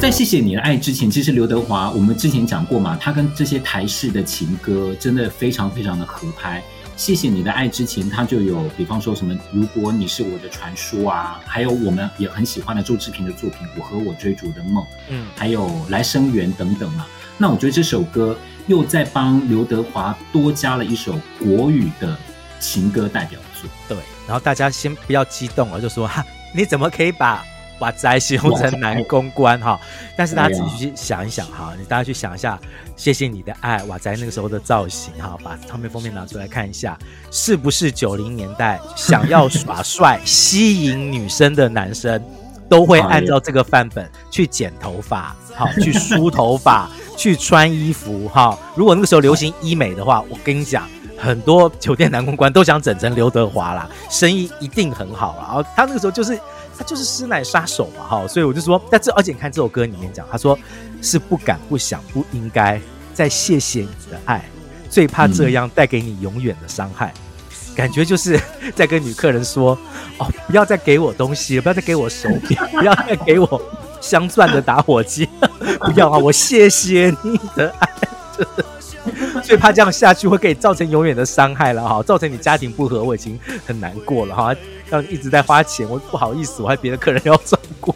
在谢谢你的爱之前，其实刘德华我们之前讲过嘛，他跟这些台式的情歌真的非常非常的合拍。谢谢你的爱之前，他就有，比方说什么，如果你是我的传说啊，还有我们也很喜欢的周志平的作品《我和我追逐的梦》，嗯，还有来生缘等等嘛。那我觉得这首歌又在帮刘德华多加了一首国语的情歌代表作。
对，然后大家先不要激动了，就说哈，你怎么可以把瓦仔形容成男公关哈？但是大家自己去想一想哈，你大家去想一下，谢谢你的爱，瓦仔那个时候的造型哈，把唱片封面拿出来看一下，是不是九零年代想要耍帅吸引女生的男生？都会按照这个范本去剪头发，好，去梳头发，去穿衣服，哈。如果那个时候流行医美的话，我跟你讲，很多酒店男公关都想整成刘德华啦，生意一定很好啦。然后他那个时候就是他就是师奶杀手嘛，哈。所以我就说，但这而且你看这首歌里面讲，他说是不敢、不想、不应该再谢谢你的爱，最怕这样带给你永远的伤害。感觉就是在跟女客人说：“哦，不要再给我东西，不要再给我手表，<laughs> 不要再给我镶钻的打火机，<laughs> 不要啊！我谢谢你的爱，<laughs> 最怕这样下去会给你造成永远的伤害了哈，造成你家庭不和，我已经很难过了哈，让你一直在花钱，我不好意思，我还别的客人要照顾。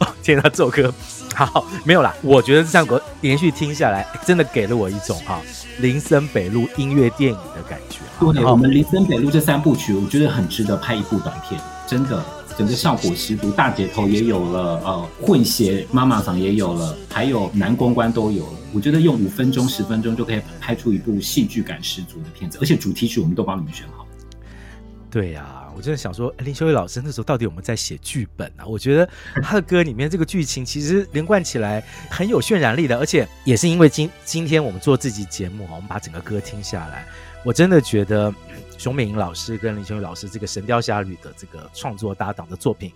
哦，天哪，这首歌。”好，没有啦。我觉得这首歌连续听下来，真的给了我一种哈林森北路音乐电影的感觉。
对，我们林森北路这三部曲，我觉得很值得拍一部短片。真的，整个效果十足，大姐头也有了，呃，混血妈妈桑也有了，还有男公关都有了。我觉得用五分钟、十分钟就可以拍出一部戏剧感十足的片子，而且主题曲我们都帮你们选好。
对呀、啊。我真的想说，林秋月老师那时候到底有没有在写剧本啊？我觉得他的歌里面这个剧情其实连贯起来很有渲染力的，而且也是因为今今天我们做这集节目哈，我们把整个歌听下来，我真的觉得熊美玲老师跟林秋月老师这个《神雕侠侣》的这个创作搭档的作品，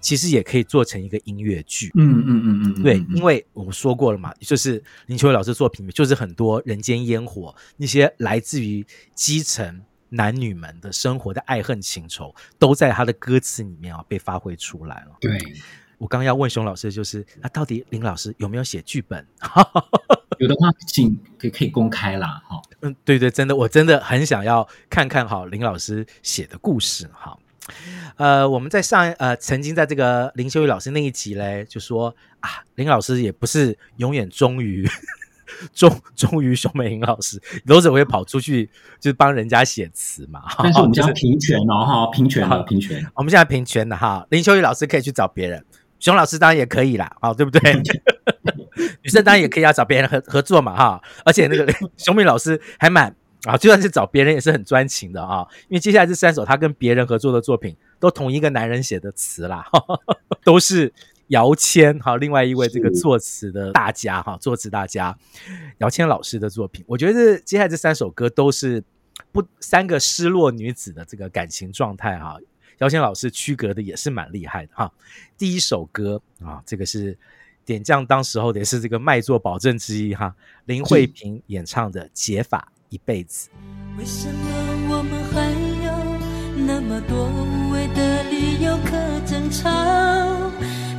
其实也可以做成一个音乐剧。
嗯嗯嗯嗯，
对，因为我们说过了嘛，就是林秋月老师作品就是很多人间烟火，那些来自于基层。男女们的生活的爱恨情仇，都在他的歌词里面啊被发挥出来了。
对，
我刚要问熊老师，就是那到底林老师有没有写剧本？<laughs>
有的话，请可以可以公开啦。哈，
嗯，对对，真的，我真的很想要看看好林老师写的故事。哈，呃，我们在上呃曾经在这个林修义老师那一集嘞，就说啊，林老师也不是永远忠于。终 <laughs> 终于，熊美玲老师有时候会跑出去，就是帮人家写词嘛。
但是我们要平权哦，哈，平权的平权。
我们现在平权的哈，林秋雨老师可以去找别人，熊老师当然也可以啦，啊，对不对？<laughs> 女生当然也可以要找别人合合作嘛，哈。而且那个 <laughs> 熊美老师还蛮啊，就算是找别人也是很专情的啊，因为接下来这三首他跟别人合作的作品，都同一个男人写的词啦，都是。姚谦哈，另外一位这个作词的大家哈，作词大家姚谦老师的作品，我觉得接下来这三首歌都是不三个失落女子的这个感情状态哈。姚谦老师区隔的也是蛮厉害的哈。第一首歌啊，这个是点将当时候的也是这个卖座保证之一哈，林慧萍演唱的《解法一辈子》。
为什么我们还有那么多无谓的没有可争吵？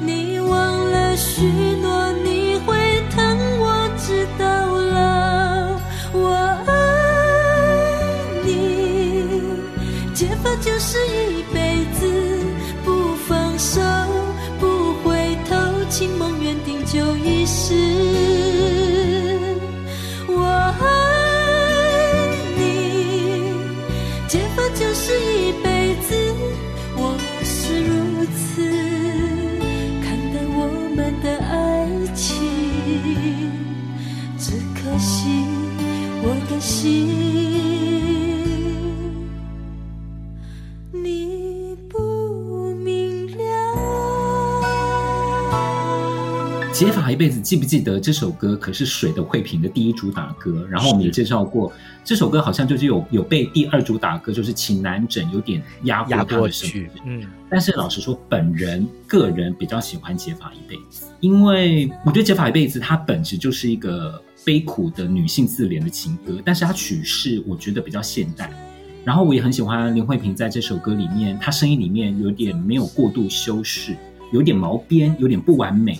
你忘了许诺，你会疼，我知道了。我爱你，解法就是一辈子不放手，不回头，情梦缘定就一世。解法一辈子，记不
记得这首歌？可是水的慧萍的第一主打歌。然后我们也介绍过，这首歌好像就是有有被第二主打歌，就是情难枕有点压过他的声音。嗯，但是老实说，本人个人比较喜欢解法一辈子。因为我觉得《解法一辈子》它本质就是一个悲苦的女性自怜的情歌，但是它曲式我觉得比较现代。然后我也很喜欢林慧萍在这首歌里面，她声音里面有点没有过度修饰，有点毛边，有点不完美。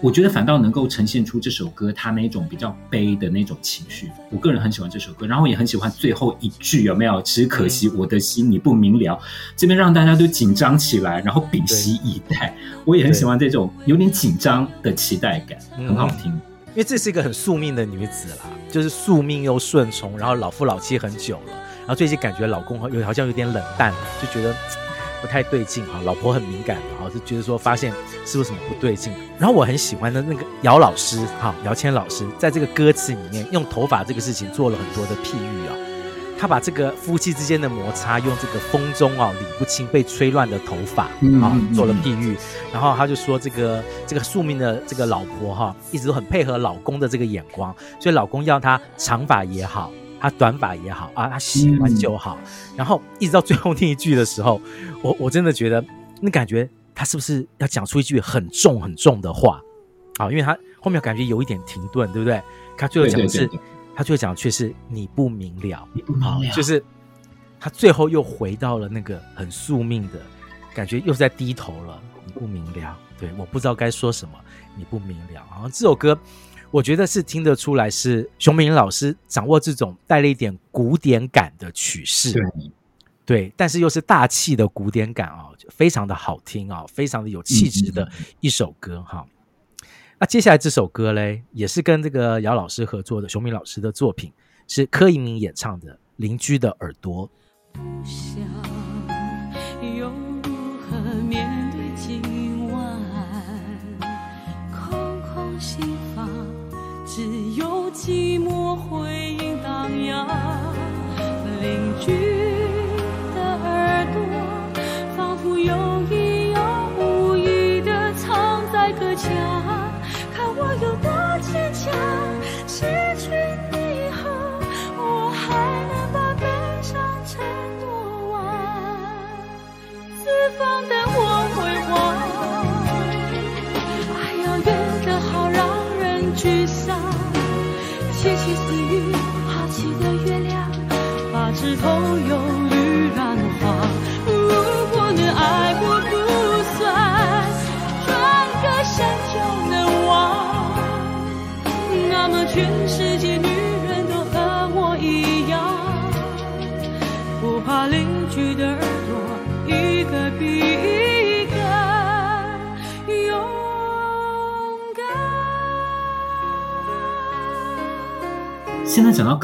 我觉得反倒能够呈现出这首歌它那种比较悲的那种情绪。我个人很喜欢这首歌，然后也很喜欢最后一句有没有？只可惜我的心你不明了，这边让大家都紧张起来，然后屏息以待。我也很喜欢这种有点紧张的期待感，很好听。
因为这是一个很宿命的女子啦，就是宿命又顺从，然后老夫老妻很久了，然后最近感觉老公有好像有点冷淡，就觉得不太对劲哈。老婆很敏感的哈，就觉得说发现是不是什么不对劲。然后我很喜欢的那个姚老师哈，姚谦老师在这个歌词里面用头发这个事情做了很多的譬喻啊。他把这个夫妻之间的摩擦，用这个风中啊理不清被吹乱的头发啊做了譬喻，然后他就说这个这个宿命的这个老婆哈，一直都很配合老公的这个眼光，所以老公要她长发也好，她短发也好啊，她喜欢就好，然后一直到最后那一句的时候，我我真的觉得那感觉他是不是要讲出一句很重很重的话啊？因为他后面感觉有一点停顿，对不对？他最后讲的是。他最后讲却是你不明了，
你不明了，
就是他最后又回到了那个很宿命的感觉，又在低头了。你不明了，对，我不知道该说什么。你不明了，然后这首歌，我觉得是听得出来是熊明老师掌握这种带了一点古典感的曲式，
对，
对，但是又是大气的古典感啊，非常的好听啊，非常的有气质的一首歌哈。嗯嗯那接下来这首歌嘞，也是跟这个姚老师合作的，熊敏老师的作品，是柯以敏演唱的《邻居的耳朵》。
不想又如何面对今晚，空空心房，只有寂寞回音荡漾。邻居的耳朵，仿佛有意有无意的藏在隔
墙。啊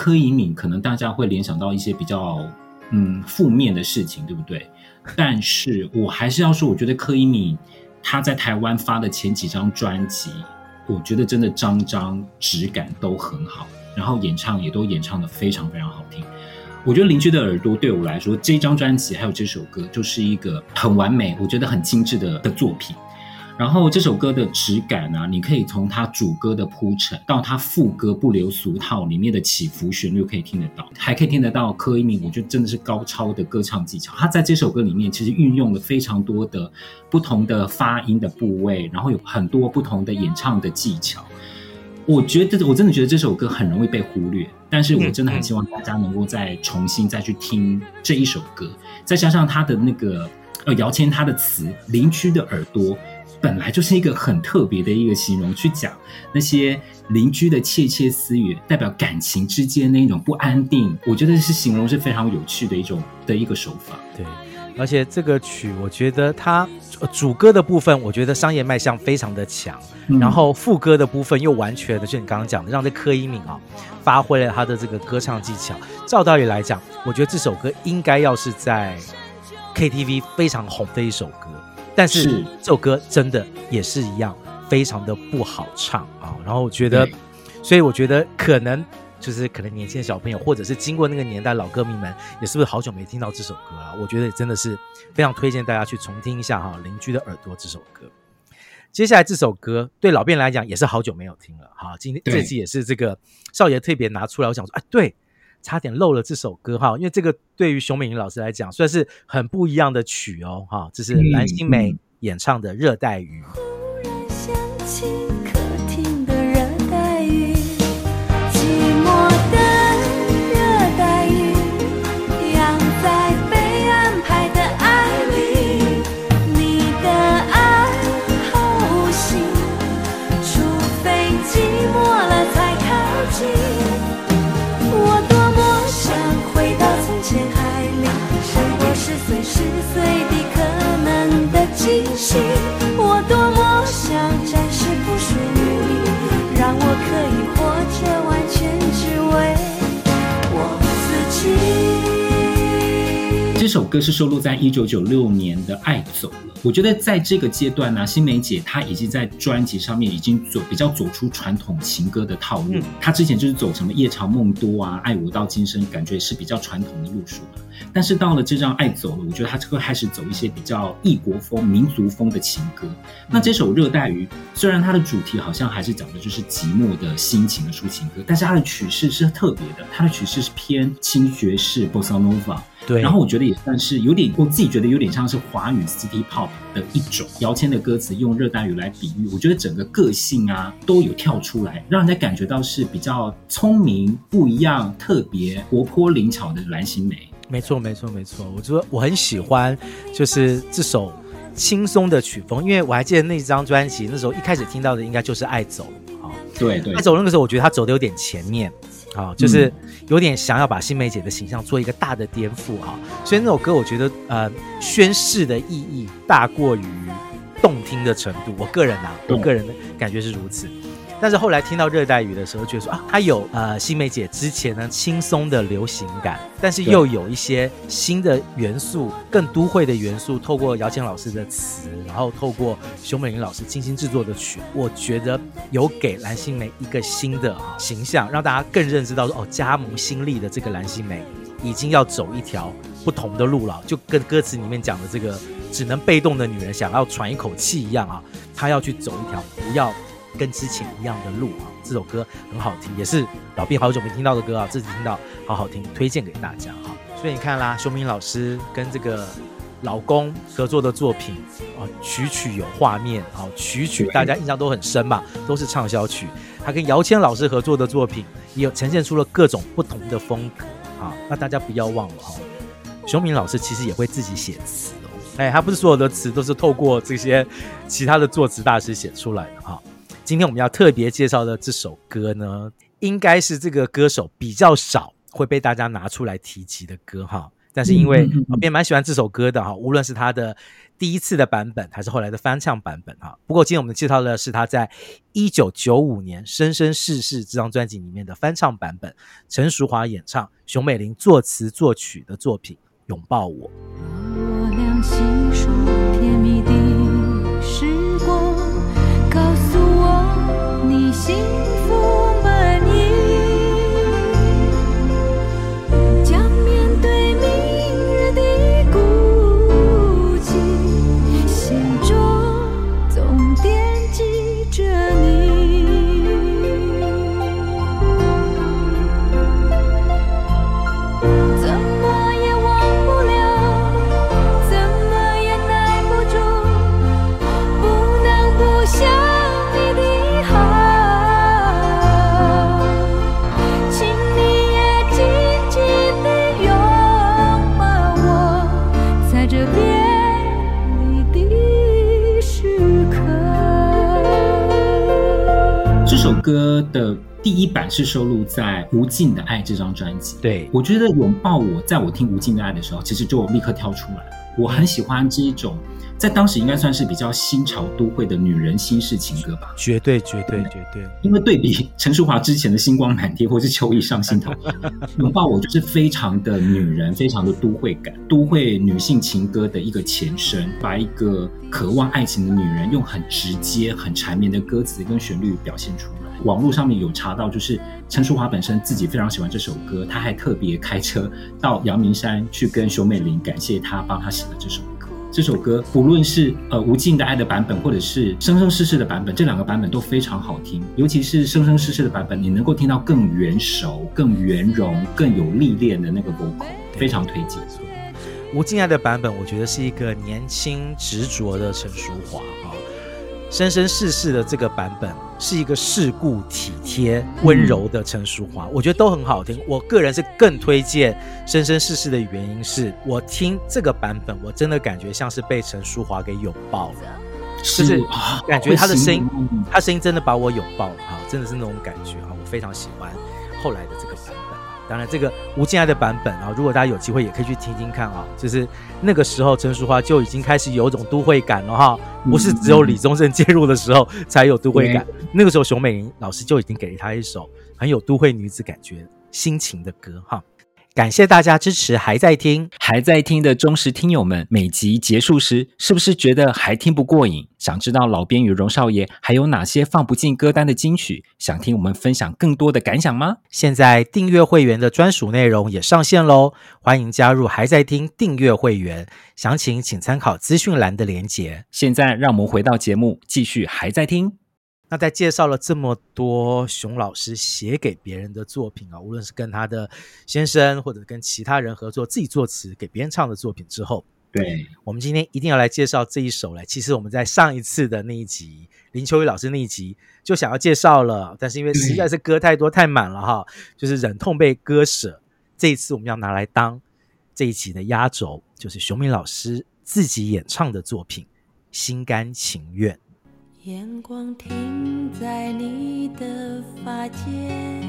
柯以敏，可能大家会联想到一些比较嗯负面的事情，对不对？<laughs> 但是我还是要说，我觉得柯以敏他在台湾发的前几张专辑。我觉得真的张张质感都很好，然后演唱也都演唱的非常非常好听。我觉得邻居的耳朵对我来说，这张专辑还有这首歌就是一个很完美，我觉得很精致的的作品。然后这首歌的质感啊，你可以从它主歌的铺陈到它副歌不留俗套里面的起伏旋律可以听得到，还可以听得到柯以铭，我觉得真的是高超的歌唱技巧。他在这首歌里面其实运用了非常多的不同的发音的部位，然后有很多不同的演唱的技巧。我觉得我真的觉得这首歌很容易被忽略，但是我真的很希望大家能够再重新再去听这一首歌，再加上他的那个呃姚谦他的词《邻居的耳朵》。本来就是一个很特别的一个形容，去讲那些邻居的窃窃私语，代表感情之间那一种不安定。我觉得是形容是非常有趣的一种的一个手法。
对，而且这个曲，我觉得它主歌的部分，我觉得商业卖相非常的强，嗯、然后副歌的部分又完全的，就你刚刚讲的，让这柯以敏啊发挥了他的这个歌唱技巧。照道理来讲，我觉得这首歌应该要是在 KTV 非常红的一首歌。但是这首歌真的也是一样，非常的不好唱啊。然后我觉得，所以我觉得可能就是可能年轻的小朋友，或者是经过那个年代老歌迷们，也是不是好久没听到这首歌了？我觉得真的是非常推荐大家去重听一下哈，《邻居的耳朵》这首歌。接下来这首歌对老编来讲也是好久没有听了。好，今天这次也是这个少爷特别拿出来，我想说，哎，对。差点漏了这首歌哈，因为这个对于熊美玲老师来讲算是很不一样的曲哦哈，这是蓝心湄演唱的《热带鱼》。
惊喜我多么想展示不属于你让我可以活着完全只为我自己。
这首歌是收录在一九九六年的爱走了我觉得在这个阶段呢新梅姐她已经在专辑上面已经走比较走出传统情歌的套路。她之前就是走什么夜长梦多啊爱我到今生感觉是比较传统的路数但是到了这张《爱走了》，我觉得她会开始走一些比较异国风、民族风的情歌。那这首《热带鱼》虽然它的主题好像还是讲的就是寂寞的心情的抒情歌，但是它的曲式是特别的，它的曲式是偏轻爵士 Bossa Nova。
对，
然后我觉得也算是有点，我自己觉得有点像是华语 City Pop 的一种。姚谦的歌词用热带鱼来比喻，我觉得整个个性啊都有跳出来，让人家感觉到是比较聪明、不一样、特别活泼灵巧的蓝心湄。
没错，没错，没错。我觉得我很喜欢，就是这首轻松的曲风，因为我还记得那张专辑，那时候一开始听到的应该就是《爱走》啊。
对对，
爱走那个时候，我觉得他走的有点前面。啊，就是有点想要把新梅姐的形象做一个大的颠覆哈，所以那首歌我觉得呃宣誓的意义大过于动听的程度，我个人啊，我个人的感觉是如此。但是后来听到热带雨的时候，觉得说啊，它有呃新梅姐之前呢轻松的流行感，但是又有一些新的元素，更都会的元素，透过姚谦老师的词，然后透过熊美玲老师精心制作的曲，我觉得有给蓝心湄一个新的形象，让大家更认知到说哦，加盟新力的这个蓝心湄已经要走一条不同的路了，就跟歌词里面讲的这个只能被动的女人想要喘一口气一样啊，她要去走一条不要。跟之前一样的路啊，这首歌很好听，也是老毕好久没听到的歌啊，这次听到好好听，推荐给大家哈。所以你看啦，熊明老师跟这个老公合作的作品啊，曲曲有画面啊，曲曲大家印象都很深嘛，都是畅销曲。他跟姚谦老师合作的作品，也有呈现出了各种不同的风格啊。那大家不要忘了哈，熊明老师其实也会自己写词哦，哎，他不是所有的词都是透过这些其他的作词大师写出来的哈。今天我们要特别介绍的这首歌呢，应该是这个歌手比较少会被大家拿出来提及的歌哈。但是因为我也蛮喜欢这首歌的哈，无论是他的第一次的版本，还是后来的翻唱版本哈。不过今天我们介绍的是他在一九九五年《生生世世》这张专辑里面的翻唱版本，陈淑桦演唱，熊美玲作词作曲的作品《拥抱我》。
歌的第一版是收录在《无尽的爱》这张专辑。
对，
我觉得拥抱我，在我听《无尽的爱》的时候，其实就立刻跳出来。我很喜欢这一种，在当时应该算是比较新潮都会的女人心事情歌吧。
绝对，绝对，绝对。
因为对比陈淑桦之前的星光满天或是秋意上心头，<laughs> 拥抱我就是非常的女人，非常的都会感，都会女性情歌的一个前身，把一个渴望爱情的女人用很直接、很缠绵的歌词跟旋律表现出来。网络上面有查到，就是陈淑樺本身自己非常喜欢这首歌，他还特别开车到阳明山去跟熊美玲感谢他帮他写的这首歌。这首歌不论是呃无尽的爱的版本，或者是生生世世的版本，这两个版本都非常好听。尤其是生生世世的版本，你能够听到更圆熟、更圆融、更有历练的那个 vocal，非常推荐。
无尽爱的版本，我觉得是一个年轻执着的陈淑樺哈。生生世世的这个版本是一个世故体贴、温柔的陈淑桦，我觉得都很好听。我个人是更推荐生生世世的原因是我听这个版本，我真的感觉像是被陈淑桦给拥抱了，是就是感觉他的声音，他声音真的把我拥抱了哈，真的是那种感觉啊，我非常喜欢后来的这个版本。当然，这个无尽爱的版本啊，如果大家有机会也可以去听听看啊。就是那个时候，陈淑桦就已经开始有一种都会感了哈，不是只有李宗盛介入的时候才有都会感。那个时候，熊美玲老师就已经给了他一首很有都会女子感觉心情的歌哈。感谢大家支持，还在听，
还在听的忠实听友们，每集结束时，是不是觉得还听不过瘾？想知道老编与荣少爷还有哪些放不进歌单的金曲？想听我们分享更多的感想吗？
现在订阅会员的专属内容也上线喽，欢迎加入还在听订阅会员，详情请参考资讯栏的连结。
现在让我们回到节目，继续还在听。
那在介绍了这么多熊老师写给别人的作品啊，无论是跟他的先生，或者跟其他人合作，自己作词给别人唱的作品之后，
对，
我们今天一定要来介绍这一首来。其实我们在上一次的那一集林秋雨老师那一集就想要介绍了，但是因为实在是歌太多太满了哈，就是忍痛被割舍。这一次我们要拿来当这一集的压轴，就是熊明老师自己演唱的作品《心甘情愿》。
眼光停在你的发间，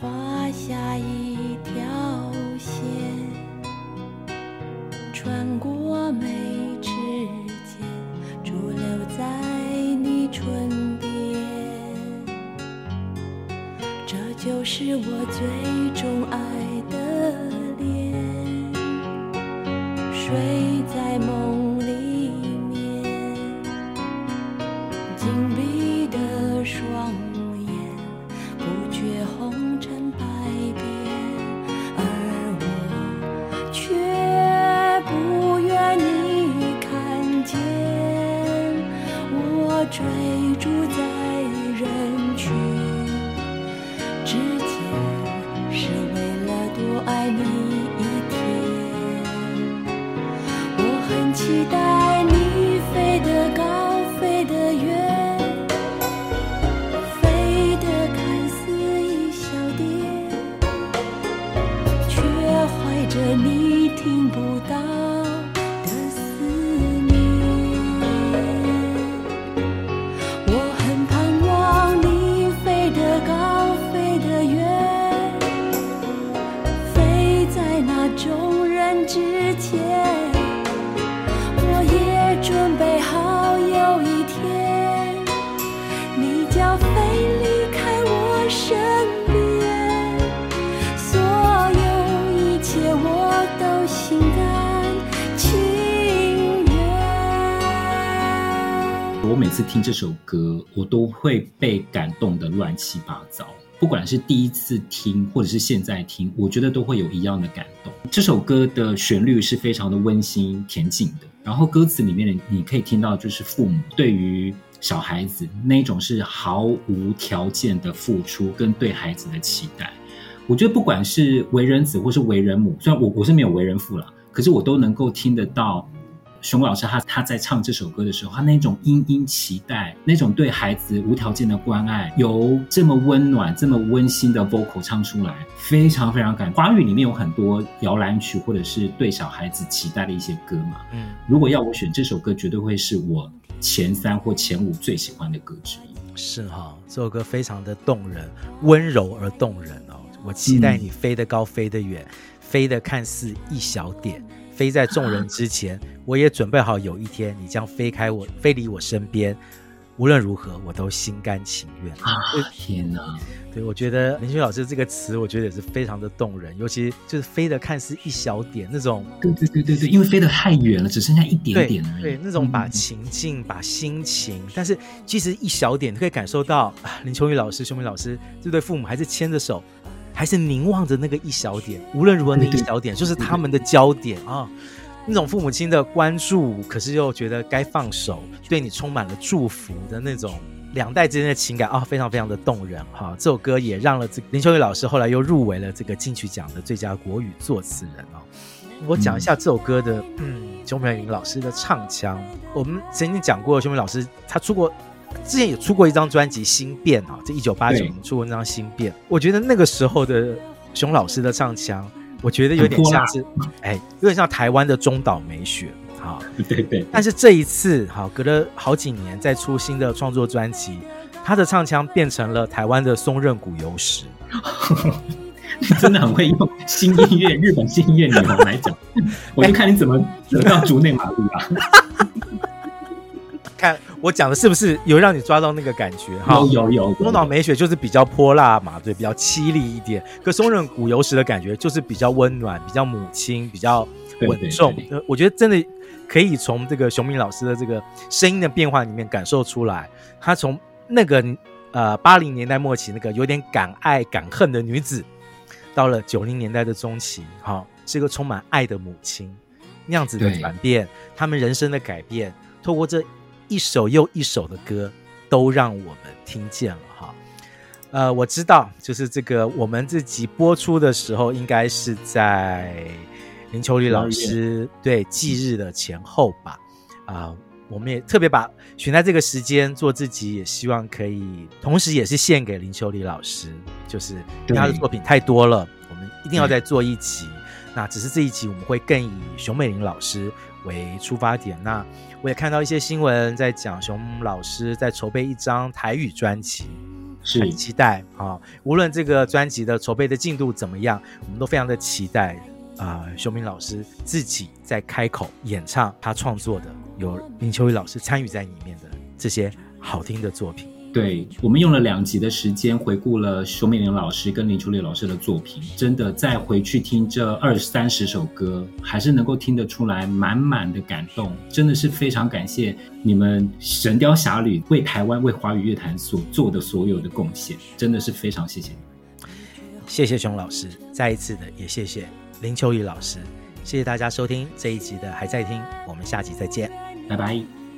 画下一条线，穿过眉之间，驻留在你唇边。这就是我最钟爱的脸，睡在
梦。紧闭。我都会被感动得乱七八糟。不管是第一次听，或者是现在听，我觉得都会有一样的感动。这首歌的旋律是非常的温馨恬静的，然后歌词里面你可以听到，就是父母对于小孩子那种是毫无条件的付出跟对孩子的期待。我觉得不管是为人子或是为人母，虽然我我是没有为人父啦，可是我都能够听得到。熊老师他他在唱这首歌的时候，他那种殷殷期待，那种对孩子无条件的关爱，由这么温暖、这么温馨的 vocal 唱出来，非常非常感。华语里面有很多摇篮曲，或者是对小孩子期待的一些歌嘛。嗯，如果要我选这首歌，绝对会是我前三或前五最喜欢的歌之一。
是哈，这首歌非常的动人，温柔而动人哦。我期待你飞得高，飞得远，飞得看似一小点。飞在众人之前，我也准备好有一天你将飞开我，飞离我身边。无论如何，我都心甘情愿。
啊，天哪！
对，我觉得林秋老师这个词，我觉得也是非常的动人，尤其就是飞的看似一小点那种。
对对对对对，因为飞得太远了，只剩下一点点而已。
对，对，那种把情境、嗯、把心情，但是其实一小点，可以感受到林秋雨老师、熊明老师这对父母还是牵着手。还是凝望着那个一小点，无论如何那一小点就是他们的焦点啊！那种父母亲的关注，可是又觉得该放手，对你充满了祝福的那种两代之间的情感啊，非常非常的动人哈！这首歌也让了这林秋雨老师后来又入围了这个金曲奖的最佳国语作词人啊！我讲一下这首歌的嗯，熊明云老师的唱腔，我们曾经讲过，熊明老师他出过。之前也出过一张专辑《心变》啊，这一九八九年出过那张《心变》，我觉得那个时候的熊老师的唱腔，我觉得有点像是，哎，有点像台湾的中岛美雪，哈，
对对。
但是这一次，哈，隔了好几年再出新的创作专辑，他的唱腔变成了台湾的松任谷由实，
你 <laughs> 真的很会用新音乐、日本新音乐女王来讲，<laughs> 我就看你怎么得到竹内玛利亚。
看我讲的是不是有让你抓到那个感觉？哈，
有有有。
宫岛美雪就是比较泼辣嘛，对，比较凄厉一点。可松任谷由实的感觉就是比较温暖，比较母亲，比较稳重。我觉得真的可以从这个熊明老师的这个声音的变化里面感受出来，他从那个呃八零年代末期那个有点敢爱敢恨的女子，到了九零年代的中期，哈，是一个充满爱的母亲。那样子的转变，他们人生的改变，透过这一首又一首的歌，都让我们听见了哈。呃，我知道，就是这个我们这集播出的时候，应该是在林秋离老师对忌日的前后吧。啊、呃，我们也特别把选在这个时间做自己，也希望可以，同时也是献给林秋离老师，就是他的作品太多了，我们一定要再做一集。那只是这一集我们会更以熊美玲老师为出发点。那我也看到一些新闻在讲熊老师在筹备一张台语专辑，是很期待啊！无论这个专辑的筹备的进度怎么样，我们都非常的期待啊！熊明老师自己在开口演唱他创作的，有林秋雨老师参与在里面的这些好听的作品。
对，我们用了两集的时间回顾了熊美玲老师跟林秋离老师的作品，真的再回去听这二三十首歌，还是能够听得出来满满的感动，真的是非常感谢你们《神雕侠侣》为台湾、为华语乐坛所做的所有的贡献，真的是非常谢谢你们。
谢谢熊老师，再一次的也谢谢林秋雨老师，谢谢大家收听这一集的还在听，我们下集再见，
拜拜，